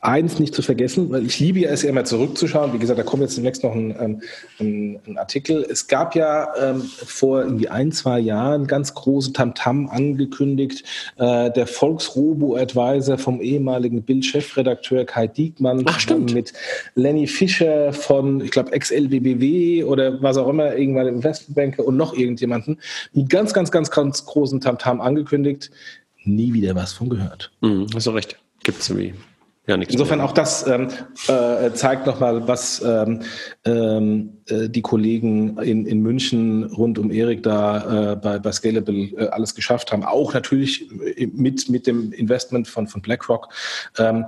eins nicht zu vergessen, weil ich liebe ja es ja immer zurückzuschauen. Wie gesagt, da kommt jetzt demnächst noch ein, ähm, ein, ein Artikel. Es gab ja ähm, vor irgendwie ein, zwei Jahren ganz große Tamtam angekündigt. Äh, der Volksrobo-Advisor vom ehemaligen Bild-Chefredakteur Kai Diekmann Ach, mit Lenny Fischer von, ich glaube, ex-LBBW oder was auch immer, irgendwann Investmentbanker und noch irgendjemanden. Einen ganz, ganz, ganz, ganz großen Tamtam angekündigt. Nie wieder was von gehört. Mhm, hast du recht. Gibt es irgendwie ja, Insofern mehr. auch das ähm, äh, zeigt nochmal, was ähm, ähm, äh, die Kollegen in, in München rund um Erik da äh, bei, bei Scalable äh, alles geschafft haben. Auch natürlich mit, mit dem Investment von, von BlackRock, ähm,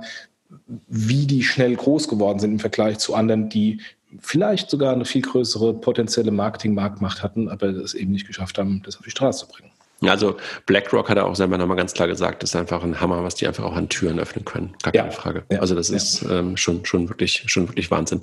wie die schnell groß geworden sind im Vergleich zu anderen, die vielleicht sogar eine viel größere potenzielle Marketing-Marktmacht hatten, aber es eben nicht geschafft haben, das auf die Straße zu bringen. Also BlackRock hat er auch selber nochmal ganz klar gesagt, das ist einfach ein Hammer, was die einfach auch an Türen öffnen können. Gar keine ja. Frage. Ja. Also das ja. ist ähm, schon, schon wirklich, schon wirklich Wahnsinn.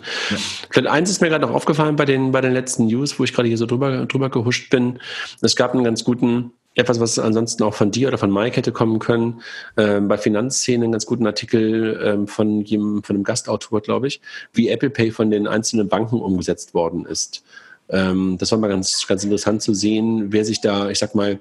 Vielleicht eins ist mir gerade noch aufgefallen bei den, bei den letzten News, wo ich gerade hier so drüber, drüber gehuscht bin. Es gab einen ganz guten, etwas, was ansonsten auch von dir oder von Mike hätte kommen können, ähm, bei Finanzszenen einen ganz guten Artikel ähm, von, jedem, von einem Gastautor, glaube ich, wie Apple Pay von den einzelnen Banken umgesetzt worden ist. Ähm, das war mal ganz, ganz interessant zu sehen, wer sich da, ich sag mal,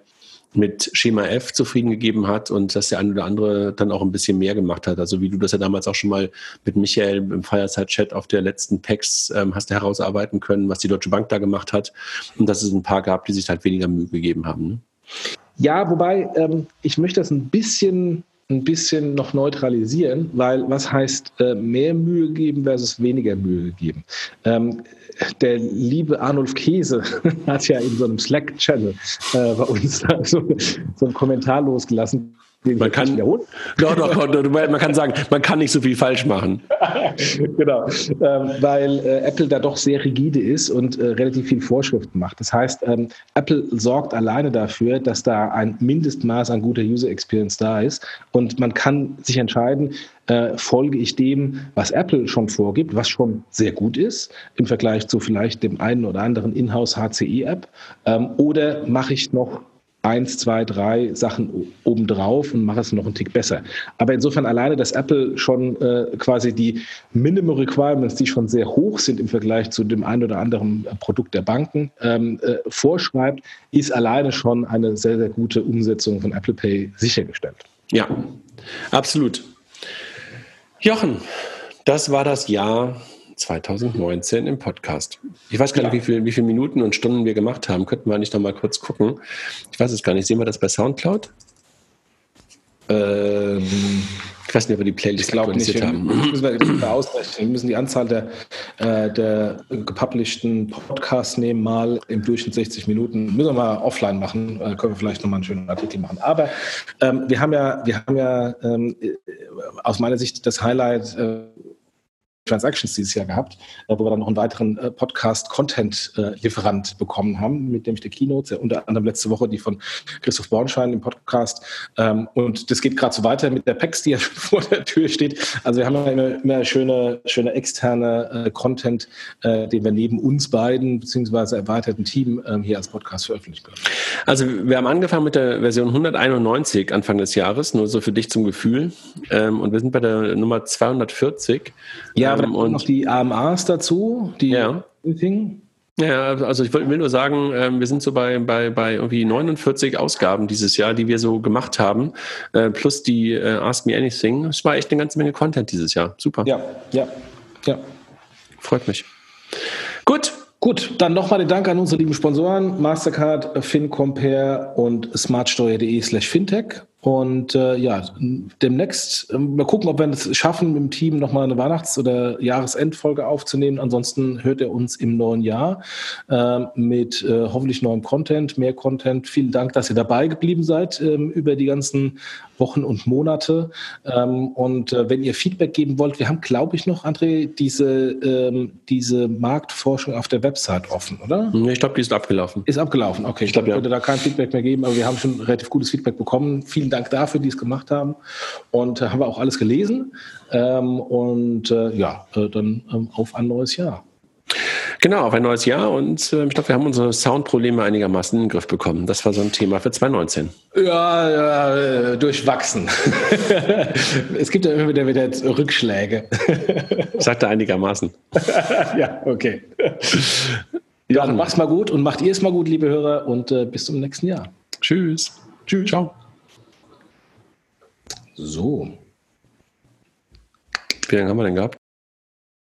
mit Schema F zufrieden gegeben hat und dass der eine oder andere dann auch ein bisschen mehr gemacht hat. Also wie du das ja damals auch schon mal mit Michael im Fireside-Chat auf der letzten PEX ähm, hast herausarbeiten können, was die Deutsche Bank da gemacht hat und dass es ein paar gab, die sich halt weniger Mühe gegeben haben. Ne? Ja, wobei ähm, ich möchte das ein bisschen ein bisschen noch neutralisieren, weil was heißt äh, mehr Mühe geben versus weniger Mühe geben? Ähm, der liebe Arnulf Käse [laughs] hat ja in so einem Slack-Channel äh, bei uns so, so einen Kommentar losgelassen, man kann, doch, doch, doch, man kann sagen, man kann nicht so viel falsch machen. [laughs] genau, ähm, weil äh, Apple da doch sehr rigide ist und äh, relativ viel Vorschriften macht. Das heißt, ähm, Apple sorgt alleine dafür, dass da ein Mindestmaß an guter User Experience da ist und man kann sich entscheiden, äh, folge ich dem, was Apple schon vorgibt, was schon sehr gut ist im Vergleich zu vielleicht dem einen oder anderen Inhouse HCI-App, ähm, oder mache ich noch eins, zwei, drei Sachen obendrauf und mache es noch einen Tick besser. Aber insofern alleine, dass Apple schon äh, quasi die Minimum Requirements, die schon sehr hoch sind im Vergleich zu dem einen oder anderen Produkt der Banken, ähm, äh, vorschreibt, ist alleine schon eine sehr, sehr gute Umsetzung von Apple Pay sichergestellt. Ja, absolut. Jochen, das war das Jahr 2019 im Podcast. Ich weiß gar nicht, wie, viel, wie viele Minuten und Stunden wir gemacht haben. Könnten wir eigentlich noch mal kurz gucken. Ich weiß es gar nicht. Sehen wir das bei Soundcloud? Ähm, ich weiß nicht, ob wir die Playlist ich aktualisiert nicht. haben. Müssen wir, müssen wir ausrechnen. Wir müssen die Anzahl der, äh, der gepublisheden Podcasts nehmen, mal im Durchschnitt 60 Minuten. Müssen wir mal offline machen. Äh, können wir vielleicht nochmal einen schönen Artikel machen. Aber ähm, wir haben ja, wir haben ja ähm, aus meiner Sicht das Highlight äh, Transactions dieses Jahr gehabt, äh, wo wir dann noch einen weiteren äh, Podcast-Content-Lieferant bekommen haben, mit dem ich die Keynotes, unter anderem letzte Woche die von Christoph Bornschein im Podcast. Ähm, und das geht gerade so weiter mit der PEX, die ja schon [laughs] vor der Tür steht. Also wir haben immer, immer schöne, schöne externe äh, Content, den wir neben uns beiden beziehungsweise erweiterten Team ähm, hier als Podcast veröffentlichen können. Also wir haben angefangen mit der Version 191 Anfang des Jahres, nur so für dich zum Gefühl. Ähm, und wir sind bei der Nummer 240. Ja, ähm, und noch die AMAs dazu, die ja. Thing. Ja, also ich will nur sagen, ähm, wir sind so bei, bei, bei irgendwie 49 Ausgaben dieses Jahr, die wir so gemacht haben, äh, plus die äh, Ask Me Anything. Es war echt eine ganze Menge Content dieses Jahr. Super. Ja, ja, ja. Freut mich. Gut. Gut, dann nochmal den Dank an unsere lieben Sponsoren, Mastercard, FinCompare und smartsteuer.de slash fintech. Und äh, ja, demnächst äh, mal gucken, ob wir es schaffen, mit dem Team nochmal eine Weihnachts- oder Jahresendfolge aufzunehmen. Ansonsten hört er uns im neuen Jahr äh, mit äh, hoffentlich neuem Content, mehr Content. Vielen Dank, dass ihr dabei geblieben seid ähm, über die ganzen Wochen und Monate. Ähm, und äh, wenn ihr Feedback geben wollt, wir haben, glaube ich, noch, André, diese, ähm, diese Marktforschung auf der Website offen, oder? Ich glaube, die ist abgelaufen. Ist abgelaufen, okay. Ich glaube, ja. würde da kein Feedback mehr geben, aber wir haben schon relativ gutes Feedback bekommen. Vielen vielen Dank dafür, die es gemacht haben. Und äh, haben wir auch alles gelesen. Ähm, und äh, ja, äh, dann ähm, auf ein neues Jahr. Genau, auf ein neues Jahr und äh, ich glaube, wir haben unsere Soundprobleme einigermaßen in den Griff bekommen. Das war so ein Thema für 2019. Ja, ja äh, durchwachsen. [laughs] es gibt ja immer wieder, wieder Rückschläge. [laughs] Sagte einigermaßen. [laughs] ja, okay. Ja, dann mach's mal gut und macht ihr es mal gut, liebe Hörer, und äh, bis zum nächsten Jahr. Tschüss. Tschüss. Ciao. So. Wie lange haben wir denn gehabt?